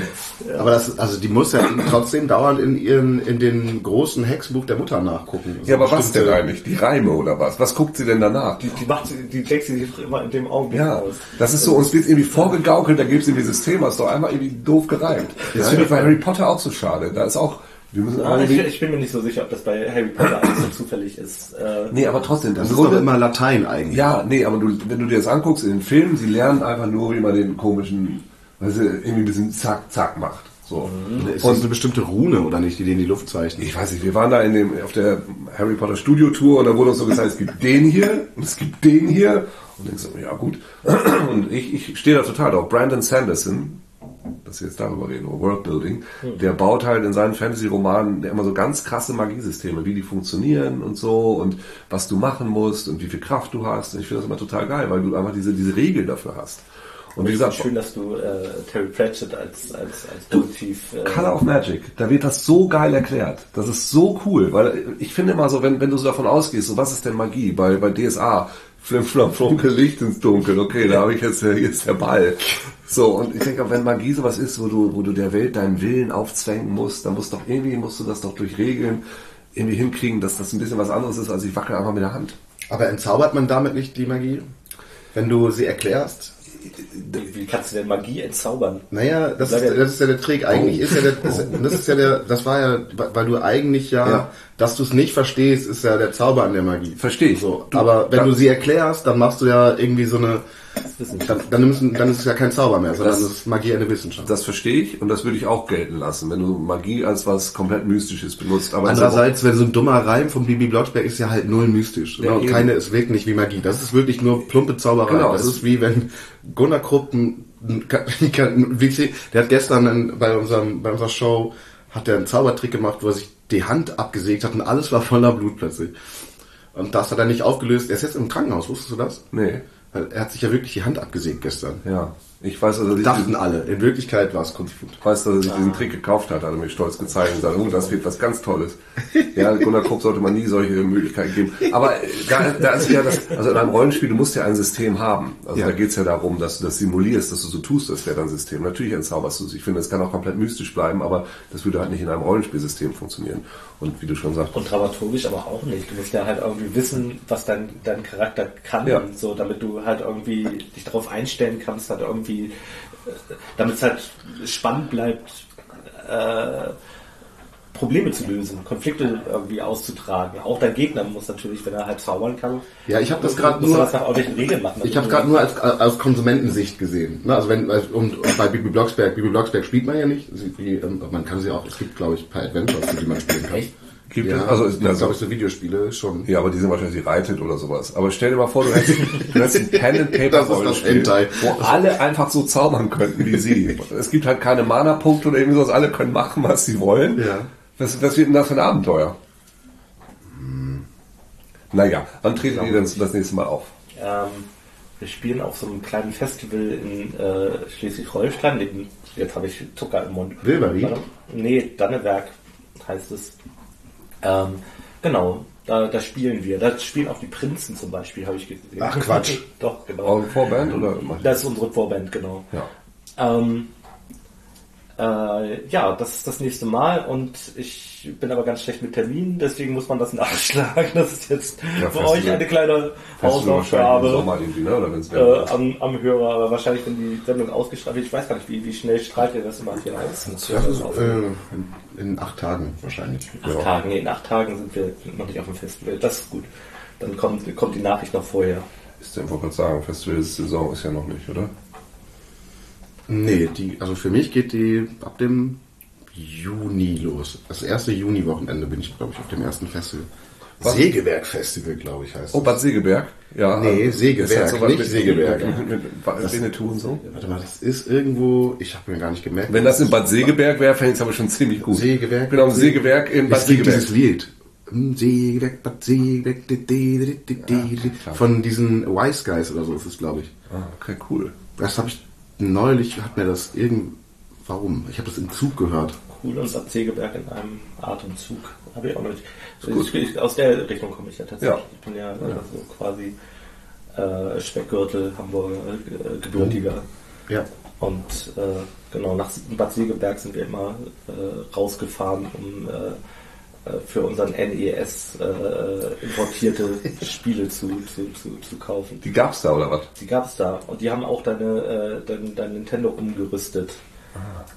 Aber das, also die muss ja trotzdem dauernd in ihren, in den großen Hexbuch der Mutter nachgucken. Ja, aber was denn eigentlich? Die Reime oder was? Was guckt sie denn danach? Die, die macht, sie- die denkt sie sich immer in dem Augenblick Ja, aus. das ist so, uns wird irgendwie vorgegaukelt, da gibt es irgendwie dieses Thema, ist doch einfach irgendwie doof gereimt. Das finde ich bei Harry Potter auch so schade. Da ist auch, wir müssen Ja, ich, irgendwie, ich bin mir nicht so sicher, ob das bei Harry Potter alles so zufällig ist. Äh, nee, aber trotzdem, Das ist doch Grunde- immer Latein eigentlich. Ja, nee, aber du, wenn du dir das anguckst in den Filmen, sie lernen einfach nur, wie man den komischen, weißt du, irgendwie ein bisschen zack, zack macht. So. Ist das eine bestimmte Rune oder nicht, die den die Luft zeichnet? Ich weiß nicht, wir waren da in dem, auf der Harry Potter Studio Tour und da wurde uns so gesagt, es gibt <laughs> den hier und es gibt den hier. Und ich so, ja gut. <clears throat> Und ich, ich stehe da total drauf. Brandon Sanderson, dass wir jetzt darüber reden, Worldbuilding, der baut halt in seinen Fantasy-Romanen immer so ganz krasse Magiesysteme, wie die funktionieren und so und was du machen musst und wie viel Kraft du hast. Und ich finde das immer total geil, weil du einfach diese, diese Regeln dafür hast. Und wie gesagt, schön, dass du äh, Terry Pratchett als, als, als positiv. Äh, Color of Magic, da wird das so geil erklärt. Das ist so cool, weil ich finde immer so, wenn, wenn du so davon ausgehst, so was ist denn Magie bei, bei DSA? Flim, flam, funkel, Licht ins Dunkel, okay, da habe ich jetzt, äh, jetzt der Ball. So, und ich denke, wenn Magie sowas ist, wo du, wo du der Welt deinen Willen aufzwängen musst, dann musst doch irgendwie, musst du das doch durch Regeln irgendwie hinkriegen, dass das ein bisschen was anderes ist, als ich wackel einfach mit der Hand. Aber entzaubert man damit nicht die Magie? Wenn du sie erklärst? Wie, kannst du denn Magie entzaubern? Naja, das ist, das ist ja der Trick. Eigentlich Oh. ist ja der, das, das ist ja der, das war ja, weil du eigentlich ja, Ja. dass du es nicht verstehst, ist ja der Zauber an der Magie. Versteh ich. So, Du- aber wenn du sie erklärst, dann machst du ja irgendwie so eine, dann, dann, du- dann ist es ja kein Zauber mehr, sondern Das- es ist Magie eine Wissenschaft. Das verstehe ich und das würde ich auch gelten lassen, wenn du Magie als was komplett Mystisches benutzt. Aber Andererseits, wenn so ein dummer Reim von Bibi Blocksberg ist ja halt null mystisch. Ja, und eben. keine, es wirkt nicht wie Magie. Das ist wirklich nur plumpe Zauberei. Genau, das es- ist wie wenn Gunnar Krupp, ein- ein- ein- wie sie- der hat gestern bei unserem, bei unserer Show, hat er einen Zaubertrick gemacht, wo er sich die Hand abgesägt hat und alles war voller Blut plötzlich. Und das hat er nicht aufgelöst. Er ist jetzt im Krankenhaus, wusstest du das? Nee. Weil er hat sich ja wirklich die Hand abgesägt gestern. Ja. Ich weiß, also, Dachten alle. In Wirklichkeit war es Kunstflut. Ich weiß, dass er sich diesen Trick gekauft hat, hat er mir stolz gezeigt und gesagt, oh, das wird was ganz Tolles. Ja, Gunnar Krupp sollte man nie solche Möglichkeiten geben. Aber da, da ist ja das, also in einem Rollenspiel, du musst ja ein System haben. Also Ja. da geht's ja darum, dass du das simulierst, dass du so tust, das wäre dein System. Natürlich entzauberst du es. Ich finde, es kann auch komplett mystisch bleiben, aber das würde halt nicht in einem Rollenspielsystem funktionieren. Und wie du schon sagst, Und dramaturgisch aber auch nicht. Du musst ja halt irgendwie wissen, was dein, dein Charakter kann, Ja. so damit du halt irgendwie dich darauf einstellen kannst, halt irgendwie, äh, damit es halt spannend bleibt, äh, Probleme zu lösen, Konflikte irgendwie auszutragen. Auch dein Gegner muss natürlich, wenn er halt zaubern kann, Ja, ich habe das gerade er nur, das nach irgendwelchen Regeln machen. ich habe gerade nur als, aus Konsumentensicht gesehen. Ne? Also wenn also, und, und bei Bibi Blocksberg, Bibi Blocksberg spielt man ja nicht. Sie, die, ähm, man kann sie auch. Es gibt, glaube ich, ein paar Adventures, die man spielen kann. Echt? Gibt ja, es? Also, ist- also, glaube ich, so Videospiele schon. ja, aber die sind wahrscheinlich reitet oder sowas. Aber stell dir mal vor, du hättest, <laughs> du hättest ein Pen and Paper Das das Rollenspiel, Hentai. wo alle einfach so zaubern könnten wie sie. <laughs> Es gibt halt keine Mana-Punkte oder irgendwie sowas. Alle können machen, was sie wollen. Ja. Was, was wird denn das für ein Abenteuer? Naja, wann treten die denn das nächste Mal auf? Ähm, wir spielen auf so einem kleinen Festival in äh, Schleswig-Holstein. Jetzt habe ich Zucker im Mund. Wilberi? Warte. Nee, Danneberg heißt es. Ähm, genau, da, da spielen wir. Da spielen auch die Prinzen zum Beispiel, habe ich gesehen. Ach, Quatsch. Doch, genau. Eure Vorband oder? Das ist unsere Vorband, genau. Ja. Ähm, äh, ja, das ist das nächste Mal und ich bin aber ganz schlecht mit Terminen, deswegen muss man das nachschlagen. <laughs> Das ist jetzt Ja, für euch eine kleine Hausaufgabe ne? Äh, am, am Hörer, aber wahrscheinlich, wenn die Sendung ausgestrahlt wird, ich weiß gar nicht, wie, wie schnell strahlt ihr das immer hier aus? Das ist äh, in, in acht Tagen wahrscheinlich. acht Ja. Tagen, nee, in acht Tagen sind wir noch nicht auf dem Festival. Das ist gut. Dann kommt, kommt die Nachricht noch vorher. Ist ja, ich wollte gerade sagen, Festival-Saison ist ja noch nicht, oder? Nee, die, also für mich geht die ab dem Juni los. Das erste Juni-Wochenende bin ich, glaube ich, auf dem ersten Festival. Was? Sägewerk-Festival, glaube ich, heißt Oh. Bad Segeberg? Ja. Nee, also, Segeberg, halt sowas nicht mit, Segeberg. Mit, mit, mit Winnetou und so. Warte mal, das ist irgendwo, ich habe mir gar nicht gemerkt. Wenn das in Bad Segeberg wäre, fände ich es aber schon ziemlich gut. Sägewerk. Genau, Sägewerk in Bad Segeberg. dieses Lied. Sägewerk, Bad di- klar. von diesen Wise Guys oder so ist es, glaube ich. Ah, okay, cool. Das habe ich neulich, hat mir das irgend, warum? Ich habe das im Zug gehört. Cool und Bad Segeberg in einem Atemzug. Habe ich auch noch nicht. Ich, ich, aus der Richtung komme ich ja tatsächlich. Ja. Ich bin ja, so quasi äh, Speckgürtel, Hamburger äh, gebürtiger. Ja. Und äh, genau, nach Bad Segeberg sind wir immer äh, rausgefahren, um äh, für unseren NES äh, importierte Spiele zu, zu, zu, zu kaufen. Die gab's da, oder was? Die gab es da. Und die haben auch deine, äh, dein, dein Nintendo umgerüstet.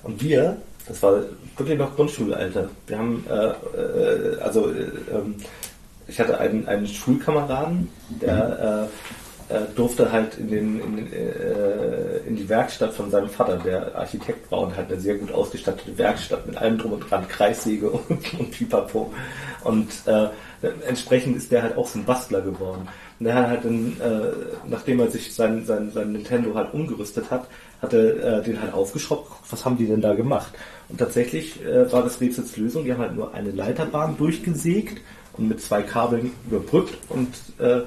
Und wir, das war wirklich noch Grundschulalter. Wir haben, äh, äh, also, äh, ähm, ich hatte einen, einen Schulkameraden, der äh, äh, durfte halt in, den, in, äh, in die Werkstatt von seinem Vater, der Architekt war und hat eine sehr gut ausgestattete Werkstatt mit allem drum und dran, Kreissäge <laughs> und, und Pipapo. Und äh, entsprechend ist der halt auch so ein Bastler geworden. Und der hat halt dann, äh, nachdem er sich sein, sein, sein Nintendo halt umgerüstet hat, hat er äh, den halt aufgeschraubt, geguckt, was haben die denn da gemacht? Und tatsächlich äh, war das Rätsels Lösung, die haben halt nur eine Leiterbahn durchgesägt und mit zwei Kabeln überbrückt und äh,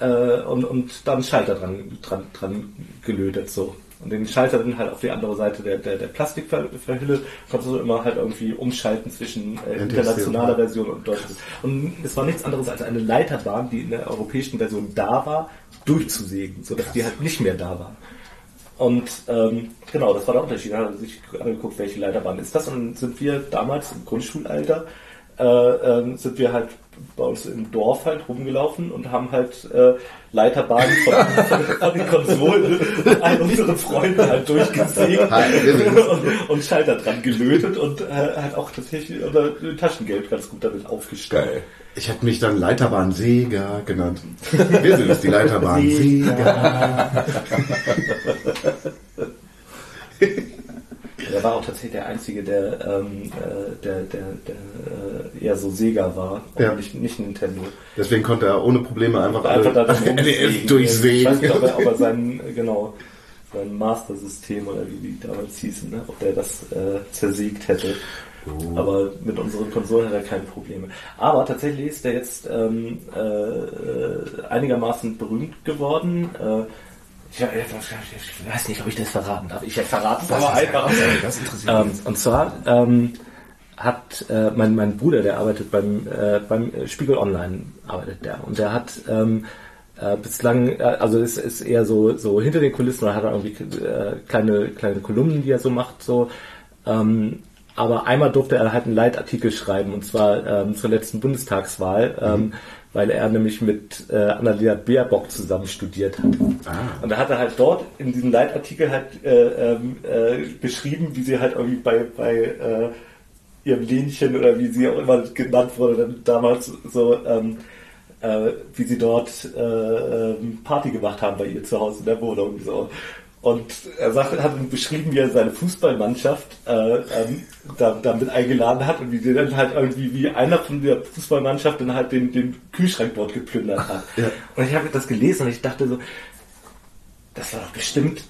äh, und, und dann einen Schalter dran, dran, dran gelötet so. Und den Schalter dann halt auf die andere Seite der, der, der Plastikverhülle konntest du immer halt irgendwie umschalten zwischen äh, internationaler Version und deutscher. Und es war nichts anderes als eine Leiterbahn, die in der europäischen Version da war, durchzusägen, sodass die halt nicht mehr da war. Und ähm, genau, das war der Unterschied. Da hat er sich angeguckt, welche Leiterbahn ist das. Und dann sind wir damals im Grundschulalter, äh, ähm, sind wir halt bei uns im Dorf halt rumgelaufen und haben halt äh, Leiterbahnen von, von, von den Konsolen all unsere Freunde halt durchgesägt und, und Schalter dran gelötet und äh, halt auch tatsächlich oder Taschengeld ganz gut damit aufgestellt. Geil. Ich hätte mich dann Leiterbahn Sega genannt. Wir sind es, die <laughs> Leiterbahn Sega. War auch tatsächlich der Einzige, der, ähm, äh, der, der, der äh, eher so Sega war und Ja. nicht, nicht Nintendo. Deswegen konnte er ohne Probleme einfach, Einfach da alle NES rumsägen. Ich weiß nicht, ob er, ob er sein, äh, genau, sein Master-System oder wie die damals hießen, ne? ob der das äh, zersägt hätte. Aber mit unseren Konsolen hat er keine Probleme. Aber tatsächlich ist er jetzt ähm, äh, einigermaßen berühmt geworden. Äh, ich, weiß nicht, ob ich das verraten darf. Ich verrate es aber einfach. Das interessiert ähm, und zwar ähm, hat äh, mein, mein Bruder, der arbeitet beim, äh, beim Spiegel Online, arbeitet der. Und der hat ähm, äh, bislang, äh, also es ist eher so, so hinter den Kulissen, oder hat er irgendwie äh, kleine, kleine Kolumnen, die er so macht, so. Ähm, aber einmal durfte er halt einen Leitartikel schreiben, und zwar ähm, zur letzten Bundestagswahl, ähm, mhm. Weil er nämlich mit äh, Annalena Baerbock zusammen studiert hat. Ah. Und da hat er halt dort in diesem Leitartikel halt äh, ähm, äh, beschrieben, wie sie halt irgendwie bei, bei äh, ihrem Lenchen oder wie sie auch immer genannt wurde, dann damals so, ähm, äh, wie sie dort äh, ähm, Party gemacht haben bei ihr zu Hause in der Wohnung. So. Und er sagt, hat beschrieben, wie er seine Fußballmannschaft äh, ähm, da, damit eingeladen hat und wie sie dann halt irgendwie wie einer von der Fußballmannschaft dann halt den, den Kühlschrank dort geplündert hat. Ja. Und ich habe das gelesen und ich dachte so, das war doch bestimmt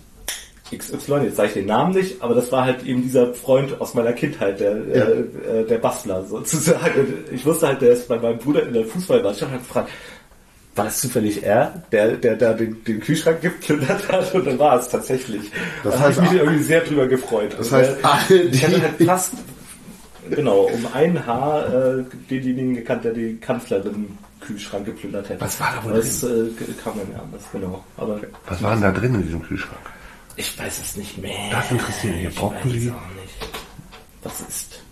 XY, jetzt sage ich den Namen nicht, aber das war halt eben dieser Freund aus meiner Kindheit, der, ja. äh, äh der Bastler sozusagen. Ich wusste halt, der ist bei meinem Bruder in der Fußballmannschaft und hat gefragt, war das zufällig er, der, der da den, den Kühlschrank geplündert hat und dann war es tatsächlich. Das da habe ich mich irgendwie sehr drüber gefreut. Das heißt, alle ich hatte halt fast genau um ein Haar äh, denjenigen gekannt, der die Kanzlerin Kühlschrank geplündert hätte. Was war da wohl das, drin? Das äh, kam mir anders, genau. Aber Was war denn da drin in diesem Kühlschrank? Ich weiß es nicht mehr. Das interessiert mich. Brokkoli? Was ist?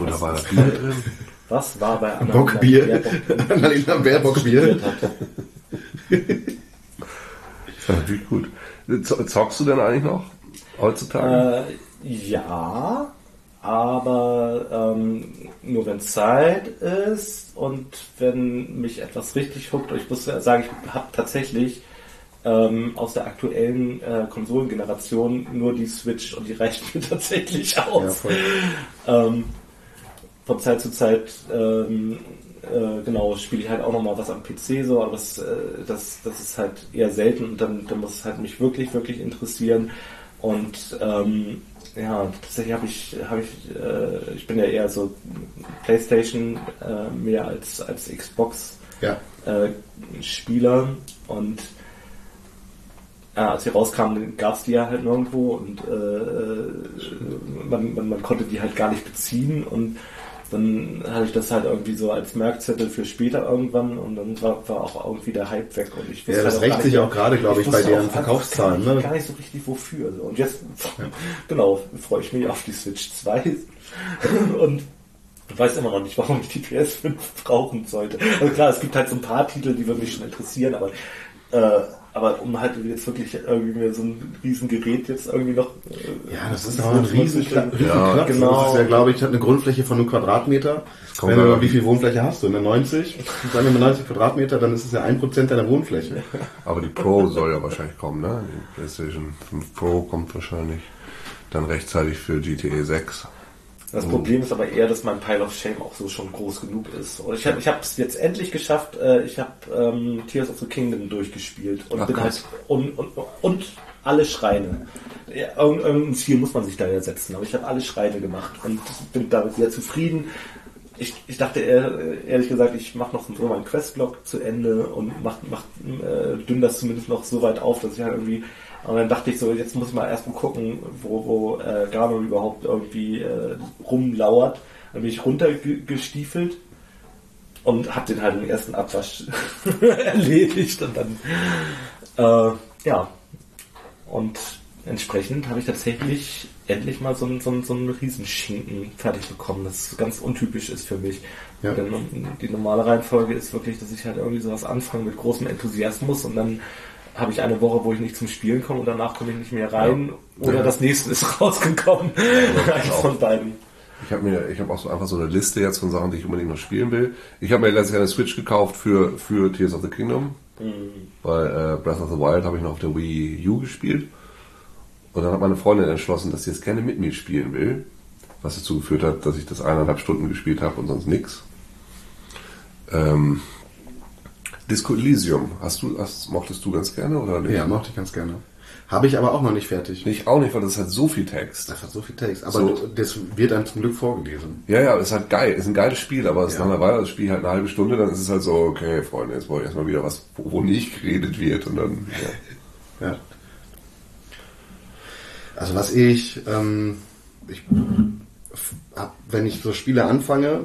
Oder war da Bier drin? <laughs> Was war bei Annalena Bockbier? Annalena Baerbockbier. das ist natürlich gut. Zockst du denn eigentlich noch heutzutage? Äh, ja, aber ähm, nur wenn Zeit ist und wenn mich etwas richtig huckt. Ich muss sagen, ich habe tatsächlich ähm, aus der aktuellen äh, Konsolengeneration nur die Switch und die reicht mir <laughs> tatsächlich aus. Ja, ähm, von Zeit zu Zeit ähm, äh, genau spiele ich halt auch noch mal was am PC so, aber das, äh, das, das ist halt eher selten und dann, dann muss es halt mich wirklich, wirklich interessieren. Und ähm, ja, tatsächlich habe ich, habe ich, äh, ich bin ja eher so PlayStation äh, mehr als als Xbox ja. äh, Spieler und äh, als sie rauskamen, gab es die ja halt nirgendwo und äh, äh, man, man, man, konnte die halt gar nicht beziehen und dann hatte ich das halt irgendwie so als Merkzettel für später irgendwann und dann war, war auch irgendwie der Hype weg und ich wusste Ja, das halt rächt sich auch gerade, glaube ich, ich bei deren Verkaufszahlen. Ne? Gar nicht so richtig wofür. So. Und jetzt, ja. <laughs> genau, freue ich mich auf die Switch 2 <laughs> und weiß immer noch nicht, warum ich die PS5 brauchen sollte. Also klar, es gibt halt so ein paar Titel, die würden mich schon interessieren, aber äh, aber um halt jetzt wirklich irgendwie so ein Riesengerät jetzt irgendwie noch. Äh, ja, das ist auch ein riesen, riesen ja, genau. Das ist ja, glaube ich, hat eine Grundfläche von einem Quadratmeter. Wenn du, wie viel Wohnfläche hast du? Eine 90? <laughs> Sagen wir mal 90 Quadratmeter, dann ist es ja ein Prozent deiner Wohnfläche. Aber die Pro soll ja wahrscheinlich kommen, ne? Die PlayStation 5 Pro kommt wahrscheinlich dann rechtzeitig für GTA 6. Das mhm. Problem ist aber eher, dass mein Pile of Shame auch so schon groß genug ist. Und ich habe ich es jetzt endlich geschafft. Äh, ich habe ähm, Tears of the Kingdom durchgespielt und Ach, bin krass. halt und, und, und alle Schreine. Ja, irgendein Ziel muss man sich da ja setzen, aber ich habe alle Schreine gemacht und bin damit sehr zufrieden. Ich, ich dachte ehrlich gesagt, ich mache noch so meinen Questlog zu Ende und mach, mach, äh, dünn das zumindest noch so weit auf, dass ich halt irgendwie und dann dachte ich so, jetzt muss ich mal erstmal gucken, wo, wo äh, Garno überhaupt irgendwie äh, rumlauert. Dann bin ich runtergestiefelt und hab den halt im ersten Abwasch <laughs> erledigt und dann äh, ja und entsprechend habe ich tatsächlich endlich mal so einen, so, einen, so einen Riesenschinken fertig bekommen, das ganz untypisch ist für mich. Ja. Denn die normale Reihenfolge ist wirklich, dass ich halt irgendwie sowas anfange mit großem Enthusiasmus und dann habe ich eine Woche, wo ich nicht zum Spielen komme und danach komme ich nicht mehr rein. Ja. Oder ja. das nächste ist <laughs> rausgekommen. Ja, von beiden. Ich habe mir, ich habe auch so einfach so eine Liste jetzt von Sachen, die ich unbedingt noch spielen will. Ich habe mir letztes Jahr eine Switch gekauft für, für Tears of the Kingdom. Mhm. Bei äh, Breath of the Wild habe ich noch auf der Wii U gespielt. Und dann hat meine Freundin entschlossen, dass sie jetzt gerne mit mir spielen will. Was dazu geführt hat, dass ich das eineinhalb Stunden gespielt habe und sonst nichts. Ähm, Disco Elysium, hast du, hast, mochtest du ganz gerne oder nicht? Ja, mochte ich ganz gerne. Habe ich aber auch noch nicht fertig. Ich auch nicht, weil das hat so viel Text. Das hat so viel Text. Aber So. das wird einem zum Glück vorgelesen. Ja, ja, ist halt geil. Ist ein geiles Spiel, aber es Ja. nach einer Weile, das Spiel halt eine halbe Stunde, dann ist es halt so, okay, Freunde, jetzt brauche ich erstmal wieder was, wo, nicht geredet wird und dann, ja. <laughs> Ja. Also was ich, ähm, ich hab, wenn ich so Spiele anfange,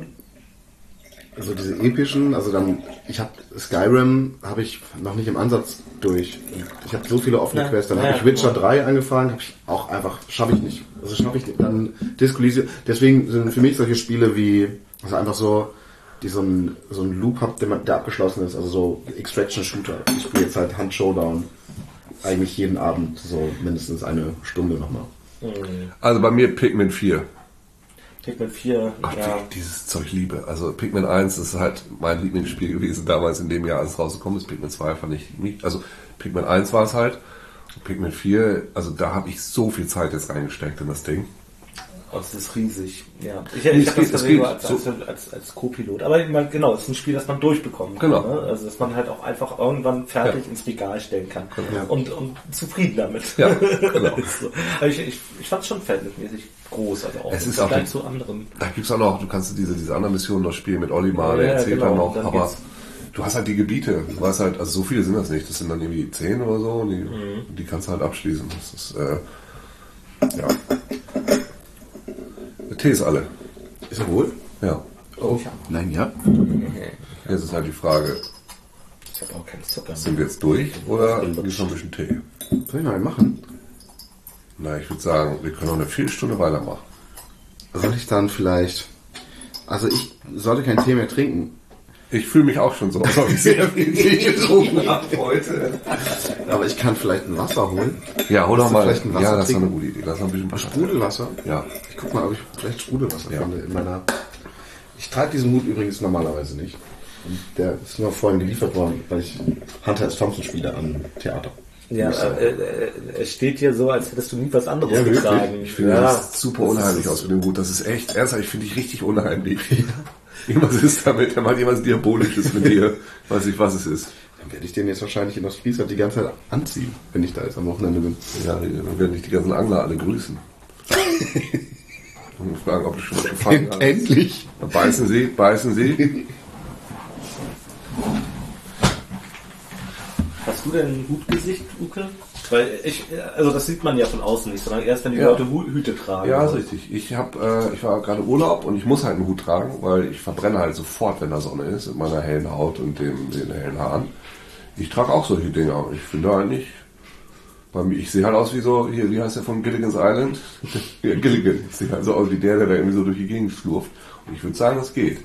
also diese epischen, also dann, ich habe Skyrim habe ich noch nicht im Ansatz durch. Ich habe so viele offene Ja, Quests. Dann ja, habe ich Witcher genau. 3 angefangen, habe ich auch einfach, schaffe ich nicht. Also schaffe ich nicht. Dann Disco. Deswegen sind für mich solche Spiele wie, also einfach so, die so einen so einen Loop hat, der, der abgeschlossen ist, also so Extraction Shooter. Ich spiele jetzt halt Hand Showdown eigentlich jeden Abend so mindestens eine Stunde nochmal. Also bei mir Pikmin 4. Pikmin 4, Gott, ja. wie ich dieses Zeug liebe. Also Pikmin 1 ist halt mein Lieblingsspiel gewesen damals in dem Jahr, als es rausgekommen ist. Pikmin 2 fand ich nicht, also Pikmin 1 war es halt. Pikmin 4, also da habe ich so viel Zeit jetzt reingesteckt in das Ding. Oh, es ist riesig. Ja. Ich, ich habe das es gesehen als, als, als, als Co-Pilot. Aber ich meine, genau, es ist ein Spiel, das man durchbekommen kann. Genau. Ne? Also, dass man halt auch einfach irgendwann fertig Ja. ins Regal stellen kann. Ja. Und, und zufrieden damit. Ja, <laughs> genau. So. Aber ich, ich, ich fand es schon verhältnismäßig groß. Also auch Es ist auch die- zu anderen. Da gibt's auch noch, du kannst diese, diese andere Mission noch spielen mit Olimar, der Ja, erzählt genau, dann noch, dann aber du hast halt die Gebiete, du weißt halt, also so viele sind das nicht, das sind dann irgendwie zehn oder so, und die, Mhm. die kannst du halt abschließen. Das ist, äh, ja. Der Tee ist alle. Ist er wohl? Ja. Oh. Nein, ja. Jetzt ist halt die Frage, Ich habe auch keinen Zucker. sind wir jetzt durch oder gibt's noch ein bisschen Tee? Soll ich noch einen machen? Na, ich würde sagen, wir können noch eine Viertelstunde weitermachen. Soll ich dann vielleicht. Also ich sollte keinen Tee mehr trinken. Ich fühle mich auch schon so, als ob ich sehr <laughs> viel Tee getrunken habe heute. Aber ich kann vielleicht ein Wasser holen. Ja, hol doch mal. vielleicht ein Wasser Ja, das ist eine gute Idee. Lass mal ein bisschen Wasser. Sprudelwasser? Ja. Ich guck mal, ob ich vielleicht Sprudelwasser Ja. finde in meiner. Ich trage diesen Hut übrigens normalerweise nicht. Und der ist nur vorhin geliefert worden, weil ich Hunter S. Thompson spiele am Theater. Ja, äh, äh, es steht hier so, als hättest du nie was anderes Ja, getragen. Ich finde, ja, das super unheimlich aus mit dem Hut. Das ist echt, ernsthaft, ich finde dich richtig unheimlich. <laughs> Irgendwas ist damit, der macht irgendwas Diabolisches mit dir. <laughs> Weiß nicht, was es ist. Dann werde ich den jetzt wahrscheinlich in das Fließer die ganze Zeit anziehen, wenn ich da jetzt am Wochenende bin. Ja, dann werden dich die ganzen Angler alle grüßen. <laughs> Und fragen, ob du schon was gefangen hast. Endlich! Dann Beißen sie, beißen sie. Hast du denn ein Hutgesicht, Uke? Weil ich, also das sieht man ja von außen nicht, sondern erst wenn die Ja. Leute Hüte tragen. Ja, ist richtig. Ich hab, äh, ich war gerade Urlaub und ich muss halt einen Hut tragen, weil ich verbrenne halt sofort, wenn da Sonne ist, mit meiner hellen Haut und dem, den hellen Haaren. Ich trage auch solche Dinger. Ich finde eigentlich, bei mir, ich sehe halt aus wie so, hier, wie heißt der von Gilligan's Island? <laughs> ja, Gilligan. Ich sehe halt so aus wie der, der da irgendwie so durch die Gegend schlurft. Und ich würde sagen, das geht.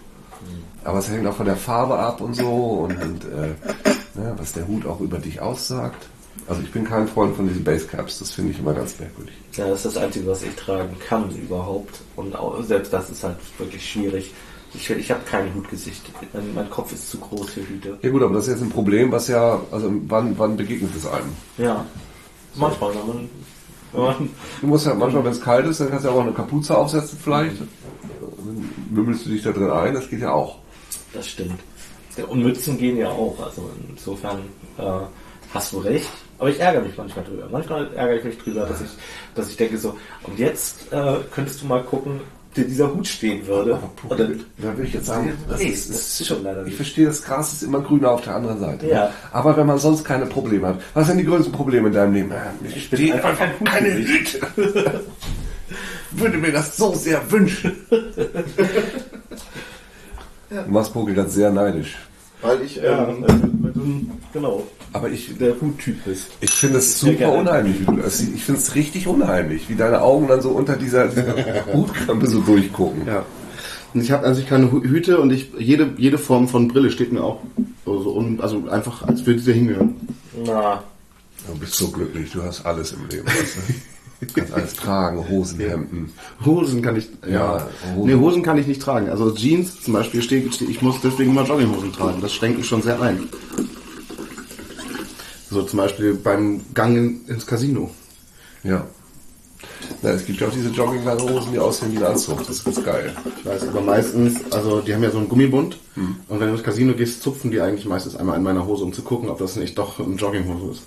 Aber es hängt auch von der Farbe ab und so und, und äh, ne, was der Hut auch über dich aussagt. Also ich bin kein Freund von diesen Basecaps, das finde ich immer ganz merkwürdig. Ja, das ist das Einzige, was ich tragen kann überhaupt. Und auch, selbst das ist halt wirklich schwierig. Ich, ich habe kein Hutgesicht. Mein, mein Kopf ist zu groß für Hüte. Ja gut, aber das ist jetzt ein Problem, was ja, also wann, wann begegnet es einem? Ja. Manchmal, wenn man, wenn man Du musst ja manchmal, wenn es kalt ist, dann kannst du ja auch eine Kapuze aufsetzen vielleicht. Dann mümmelst du dich da drin ein, das geht ja auch. Das stimmt. Und Mützen gehen ja auch. Also insofern äh, hast du recht. Aber ich ärgere mich manchmal drüber. Manchmal ärgere ich mich drüber, dass ich, dass ich denke so, und jetzt äh, könntest du mal gucken, dir dieser Hut stehen würde. Und dann, Da würde ich jetzt sagen, das Nee, ist, das ist schon leider ich nicht. verstehe, das Gras ist immer grüner auf der anderen Seite. Ja. Aber wenn man sonst keine Probleme hat, was sind die größten Probleme in deinem Leben? Ja, Ich bin stehe einfach kein keine Hutgesicht. Hüte. <laughs> würde mir das so sehr wünschen. <laughs> Du machst Pokel gerade sehr neidisch. Weil ich, ja, ähm, du, genau, Aber ich, der Huttyp bist. Ich finde es super unheimlich, wie du das siehst. Ich finde es richtig unheimlich, wie deine Augen dann so unter dieser, dieser <laughs> Hutkrempe so durchgucken. ja. Und ich habe also ich keine Hü- Hüte und ich jede jede Form von Brille steht mir auch so, so un, also einfach als würde sie hingehören. Na, Du bist so glücklich, du hast alles im Leben. <laughs> Kannst alles tragen, Hosen, Hemden. Hosen kann ich ja, Ja, Hosen. nee Hosen kann ich nicht tragen. Also Jeans zum Beispiel steht, steht ich muss deswegen immer Jogginghosen tragen. Das schränkt mich schon sehr ein. So zum Beispiel beim Gang in, ins Casino. Ja. Na, es gibt ja auch diese Jogginghosen, die aussehen wie ein Anzug. Das ist ganz geil. Ich weiß, aber meistens, also die haben ja so einen Gummibund und wenn du ins Casino gehst, zupfen die eigentlich meistens einmal in meiner Hose, um zu gucken, ob das nicht doch eine Jogginghose ist.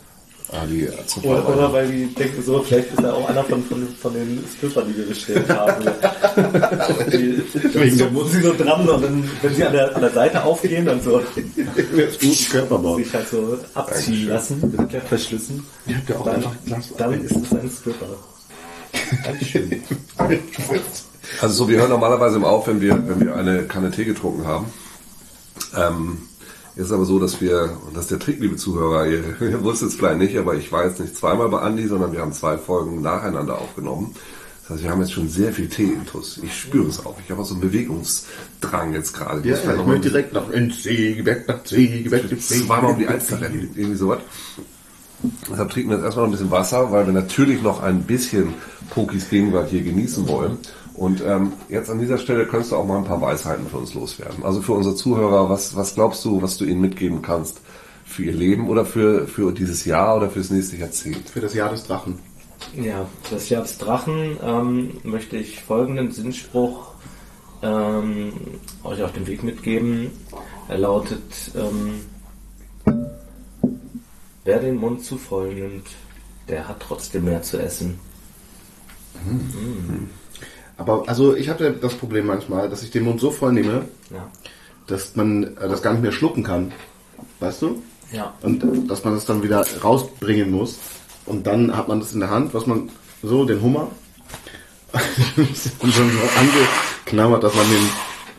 Ah, die Oder, oder weil die denken so, vielleicht ist er auch einer von, von, von den Strippern, die wir bestellt haben. <laughs> die, so, sie so dran und dann, wenn sie an der, an der Seite aufgehen, dann so Guten Körperbau. sich halt so abziehen lassen mit Klettverschlüssen. Ihr habt ja auch Dann, einfach Glas dann ist es ein Stripper. Dankeschön. Also so, wir hören normalerweise immer auf, wenn wir, wenn wir eine Kanne Tee getrunken haben. Ähm, jetzt ist aber so, dass wir, und das ist der Trick, liebe Zuhörer, ihr, <laughs> ihr wusstet es vielleicht nicht, aber ich war jetzt nicht zweimal bei Andi, sondern wir haben zwei Folgen nacheinander aufgenommen. Das heißt, wir haben jetzt schon sehr viel Tee-Intus. Ich spüre es auch. Ich habe auch so einen Bewegungsdrang jetzt gerade. Ja, ich mal möchte direkt nach NC, weg nach C, weg nach C. zweimal um die Alster rennen, irgendwie sowas. Deshalb trinken wir jetzt erstmal noch ein bisschen Wasser, weil wir natürlich noch ein bisschen Pokis Gegenwart hier genießen wollen. Und ähm, jetzt an dieser Stelle könntest du auch mal ein paar Weisheiten für uns loswerden. Also für unsere Zuhörer, was, was glaubst du, was du ihnen mitgeben kannst für ihr Leben oder für, für dieses Jahr oder fürs nächste Jahrzehnt? Für das Jahr des Drachen. Ja, das Jahr des Drachen ähm, möchte ich folgenden Sinnspruch ähm, euch auf den Weg mitgeben. Er lautet, ähm, wer den Mund zu voll nimmt, der hat trotzdem mehr zu essen. Aber also ich habe das Problem manchmal, dass ich den Mund so voll nehme, Ja. dass man äh, das gar nicht mehr schlucken kann. Weißt du? Ja. Und äh, dass man das dann wieder rausbringen muss. Und dann hat man das in der Hand, was man so, den Hummer. <laughs> und schon so angeknabbert, dass man den,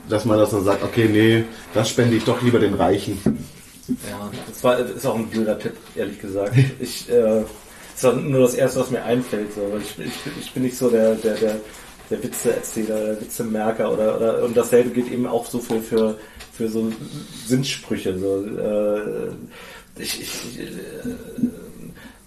dass man das dann sagt, okay, nee, das spende ich doch lieber den Reichen. Ja, das war, das ist auch ein blöder Tipp, ehrlich gesagt. Ich, äh, das war nur das Erste, was mir einfällt. So. Ich, ich, ich bin nicht so der, der, der, der Witzeerzähler, der Witzemerker oder, oder und dasselbe gilt eben auch so für, für, für so Sinnsprüche. So. Äh, ich, ich, äh,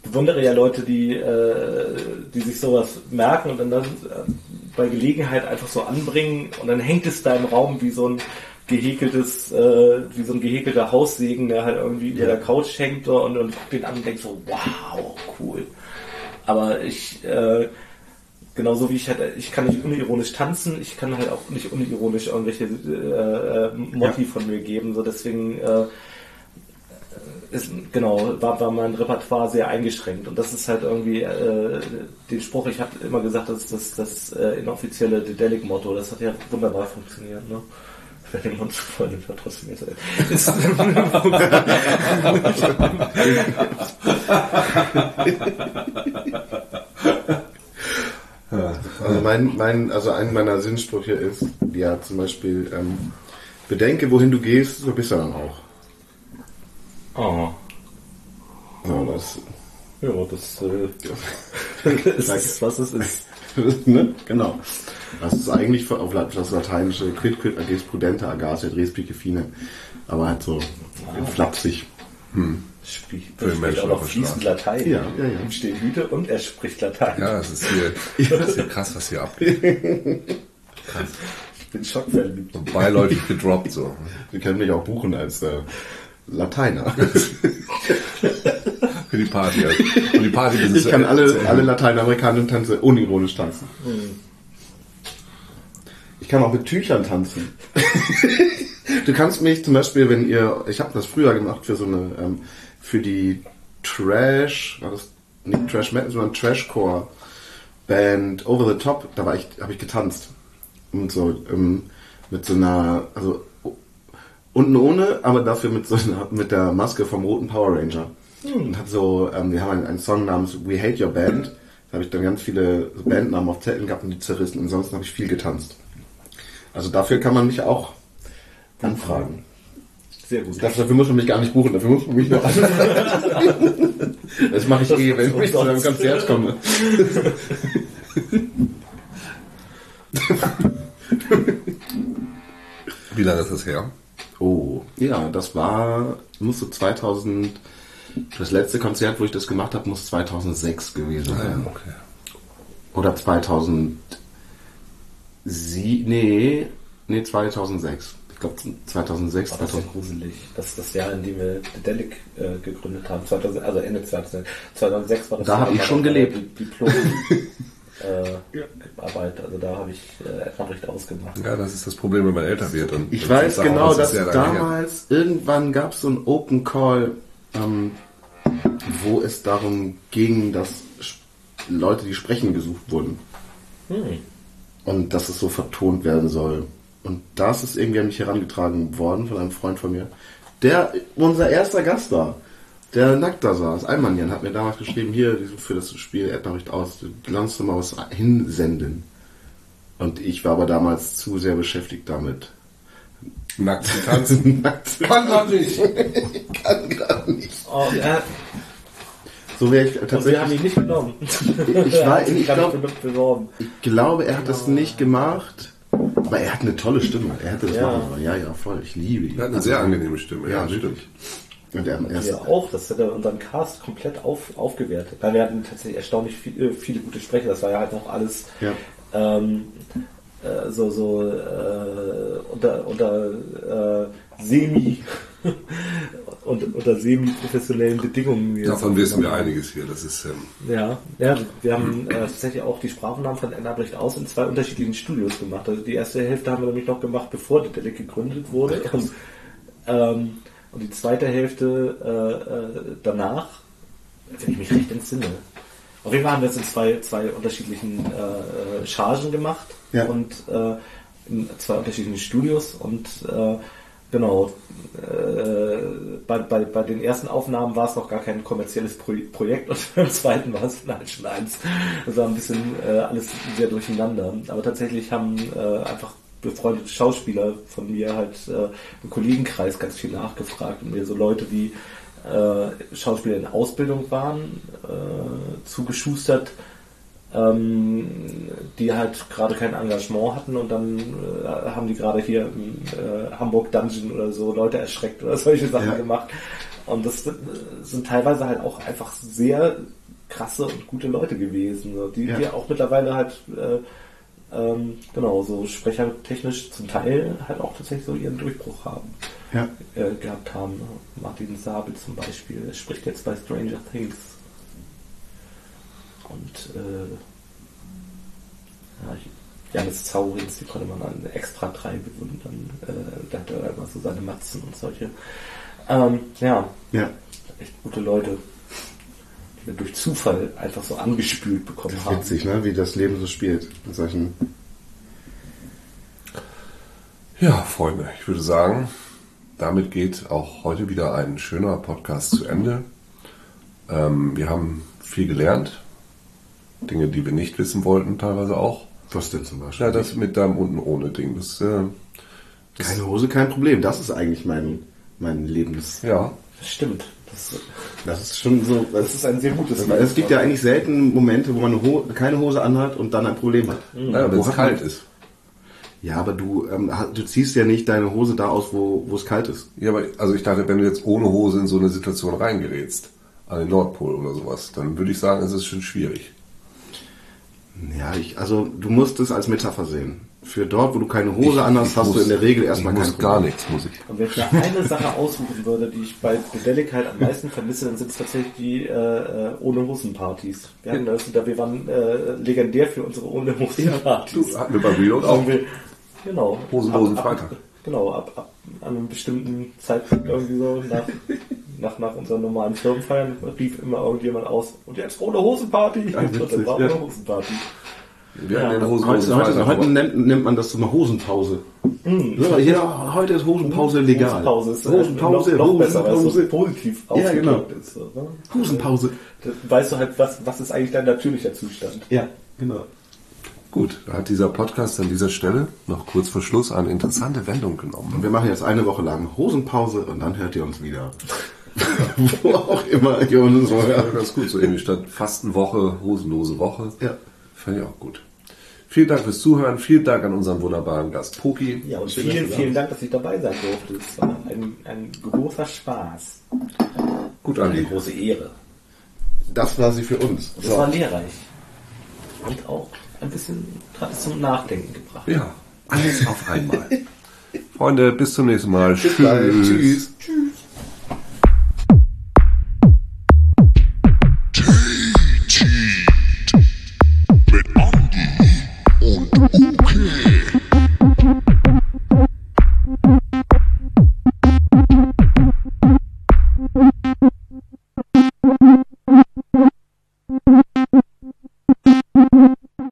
bewundere ja Leute, die, äh, die sich sowas merken und dann, dann äh, bei Gelegenheit einfach so anbringen und dann hängt es da im Raum wie so ein gehäkeltes, äh, wie so ein gehäkelter Haussegen, der halt irgendwie über der Couch hängt und, und guckt den an und denkt so, wow, cool. Aber ich, äh, genauso wie ich halt, ich kann nicht unironisch tanzen, ich kann halt auch nicht unironisch irgendwelche äh, äh, Motti von mir geben, so deswegen äh, ist, genau, war, war mein Repertoire sehr eingeschränkt. Und das ist halt irgendwie äh, den Spruch, ich habe immer gesagt, das ist das, das äh, inoffizielle Dedelic-Motto. Das hat ja wunderbar funktioniert. Ne? Wer den Mund voll nimmt, hat trotzdem jetzt ist, <laughs> <laughs> Also mein, mein, also ein meiner Sinnsprüche ist, ja zum Beispiel, ähm, bedenke, wohin du gehst, so bist du dann auch. Oh. Ja, das, Ja, das, äh, <laughs> das ist, was es ist. <laughs> ne? Genau. Das ist eigentlich auf das lateinische quid quid agis prudente agasse res pique fine. Aber halt so flapsig. Spricht, Für den spricht auch noch fließend. Latein. Ja, ja, ja. Ihm stehen Hüte und er spricht Latein. Ja, das ist hier, <laughs> das ist hier krass, was hier abgeht. Ich bin schockverliebt. Und beiläufig gedroppt so. Sie können mich auch buchen als äh, Lateiner. <laughs> Für die Party. Also. Und die Party das ist Ich kann alle, alle lateinamerikanischen Tänze unironisch tanzen. Ich kann auch mit Tüchern tanzen. <laughs> du kannst mich zum Beispiel, wenn ihr, ich habe das früher gemacht für so eine, ähm, für die Trash, war das nicht Trash Metal, sondern Trashcore Band Over the Top, da war ich, habe ich getanzt. Und so, ähm, mit so einer, also unten ohne, aber dafür mit so einer, mit der Maske vom roten Power Ranger. Und hat so, ähm, wir haben einen, einen Song namens We Hate Your Band. Da habe ich dann ganz viele Bandnamen auf Zetteln gehabt und die zerrissen. Ansonsten habe ich viel getanzt. Also dafür kann man mich auch anfragen. Sehr gut. Das, dafür muss man mich gar nicht buchen, dafür muss man mich nur <laughs> anfragen. Das mache ich eh, wenn ich zu einem Konzert komme. Wie lange ist das her? Oh, ja, das war, muss so 2000, das letzte Konzert, wo ich das gemacht habe, muss 2006 gewesen sein. okay. Oder 2007, nee, nee, 2006. Ich glaube 2006, Das ist ja 2000. gruselig. Das ist das Jahr, in dem wir Dedelic äh, gegründet haben. 2000, also Ende 2006. 2006 war das Da Jahr hab ich schon gelebt. Di- Diplom <laughs> äh, Arbeit. Also da habe ich äh, Nachricht ausgemacht. Ja, das ist das Problem, wenn man älter wird. Und Ich weiß genau, das dass sehr lange her. damals irgendwann gab es so ein Open Call, ähm, wo es darum ging, dass Leute, die sprechen, gesucht wurden. Hm. Und dass es so vertont werden soll. Und das ist irgendwie an mich herangetragen worden von einem Freund von mir, der unser erster Gast war. Der nackt da saß. Almanjan hat mir damals geschrieben, hier für das Spiel Erdnachricht aus, du kannst du mal was hinsenden. Und ich war aber damals zu sehr beschäftigt damit. Nackt zu <laughs> tanzen. Nackt Kann grad nicht. <laughs> kann gar nicht. Oh, ja, So wäre ich und wir haben tatsächlich. ihn nicht genommen. Ich, war, ich, glaub, ich glaube, er hat das nicht gemacht. Aber er hat eine tolle Stimme. Er hätte das Ja. machen sollen. Ja, ja, voll. Ich liebe ihn. Er hat eine sehr angenehme Stimme. Ja, Ja, stimmt. Und er, er ist, Ja, auch. Das hat er unseren Cast komplett auf, aufgewertet. Weil wir hatten tatsächlich erstaunlich viele, viele gute Sprecher. Das war ja halt noch alles Ja. ähm, äh, so, so äh, unter, unter äh, semi <laughs> und, unter semi-professionellen Bedingungen. Davon wissen wir einiges hier. Das ist, ähm, Ja, ja, wir haben äh, tatsächlich auch die Sprachaufnahmen von Anna Bricht aus in zwei unterschiedlichen Studios gemacht. Also die erste Hälfte haben wir nämlich noch gemacht, bevor der Delic gegründet wurde. Und, ähm, und die zweite Hälfte äh, äh, danach, wenn ich mich recht entsinne. Auf jeden Fall haben wir es in zwei, zwei unterschiedlichen äh, äh, Chargen gemacht Ja. und äh, in zwei unterschiedlichen Studios und genau äh, bei, bei, bei den ersten Aufnahmen war es noch gar kein kommerzielles Pro Projekt und <laughs> beim zweiten war es halt schon eins. Das war ein bisschen äh, alles sehr durcheinander. Aber tatsächlich haben äh, einfach befreundete Schauspieler von mir halt äh, im Kollegenkreis ganz viel nachgefragt und mir so Leute, die äh, Schauspieler in Ausbildung waren, äh, zugeschustert, ähm, die halt gerade kein Engagement hatten und dann äh, haben die gerade hier im äh, Hamburg Dungeon oder so Leute erschreckt oder <laughs> solche Sachen Ja. gemacht. Und das sind teilweise halt auch einfach sehr krasse und gute Leute gewesen, so, die, Ja. die auch mittlerweile halt äh, ähm, genau so sprechertechnisch zum Teil halt auch tatsächlich so ihren Durchbruch haben ja. äh, gehabt haben. Martin Sabel zum Beispiel, er spricht jetzt bei Stranger Things. Und äh, ja, Janis Zaurins, die konnte man an extra drei bewundern. Äh, da hat er immer so seine Matzen und solche. Ähm, ja, ja. echt gute Leute, die wir durch Zufall einfach so angespült bekommen haben. Witzig, ne? wie das Leben so spielt. Mit solchen Ja, Freunde, ich würde sagen, damit geht auch heute wieder ein schöner Podcast zu Ende. Ähm, wir haben viel gelernt. Dinge, die wir nicht wissen wollten, teilweise auch. Was denn zum Beispiel? Ja, das mit deinem unten ohne Ding. Das, äh, das Keine Hose, kein Problem. Das ist eigentlich mein, mein Lebens. ja. Das stimmt. Das, Das ist schon so. das ist ein sehr gutes Weil es gibt ja eigentlich selten Momente, wo man Ho keine Hose anhat und dann ein Problem hat. Naja, wenn Wo es kalt ist. Ja, aber du, ähm, du ziehst ja nicht deine Hose da aus, wo wo es kalt ist. Ja, aber also ich dachte, wenn du jetzt ohne Hose in so eine Situation reingerätst, an den Nordpol oder sowas, dann würde ich sagen, es ist schon schwierig. Ja, ich, also du musst es als Metapher sehen. Für dort, wo du keine Hose anhast, hast du in der Regel erstmal ich kein muss gar nichts, muss ich. Und wenn ich mir eine Sache aussuchen würde, die ich bei Bedelic halt am meisten vermisse, dann sind es tatsächlich die äh, äh, ohne Hosen-Partys. Wir, hatten das, da- wir waren äh, legendär für unsere ohne Hosen-Partys. Du, hatten wir bei Reload auch. Wir- Genau. Hosenlosen Ab- ab- Freitag. Genau, ab, ab an einem bestimmten Zeitpunkt irgendwie so, nach, nach, nach unseren normalen Firmenfeiern rief immer irgendjemand aus, und jetzt ohne Hosenparty. Ja, und dann witzig, war ja. ohne Hosenparty. Wir hatten Ja, den Hosen Heute, heute, heute nennt, nennt man das so eine Hosenpause. So, ja, heute ist Hosenpause legal. Hosenpause ist äh, Hosenpause, noch, noch besser, weil es so Hosenpause. positiv Ja, genau. ist. So, ne? Hosenpause. Da weißt du halt, was, was ist eigentlich dein natürlicher Zustand. Ja, genau. Gut, da hat dieser Podcast an dieser Stelle noch kurz vor Schluss eine interessante Wendung genommen. Und wir machen jetzt eine Woche lang Hosenpause und dann hört ihr uns wieder. <laughs> Wo auch immer ihr uns Ja, hört. ganz gut, so ähnlich statt Fastenwoche, hosenlose Woche. Ja. Fand ich auch gut. Vielen Dank fürs Zuhören, vielen Dank an unseren wunderbaren Gast Poki. Ja, und vielen, da vielen Dank, dass ich dabei sein durfte. Es war ein, ein großer Spaß. Gut, Eine Andi. große Ehre. Das war sie für uns. Und es war lehrreich. Und auch ein bisschen hat es zum Nachdenken gebracht. Ja, alles auf einmal. Freunde, bis zum nächsten Mal. Bis bald. Tschüss.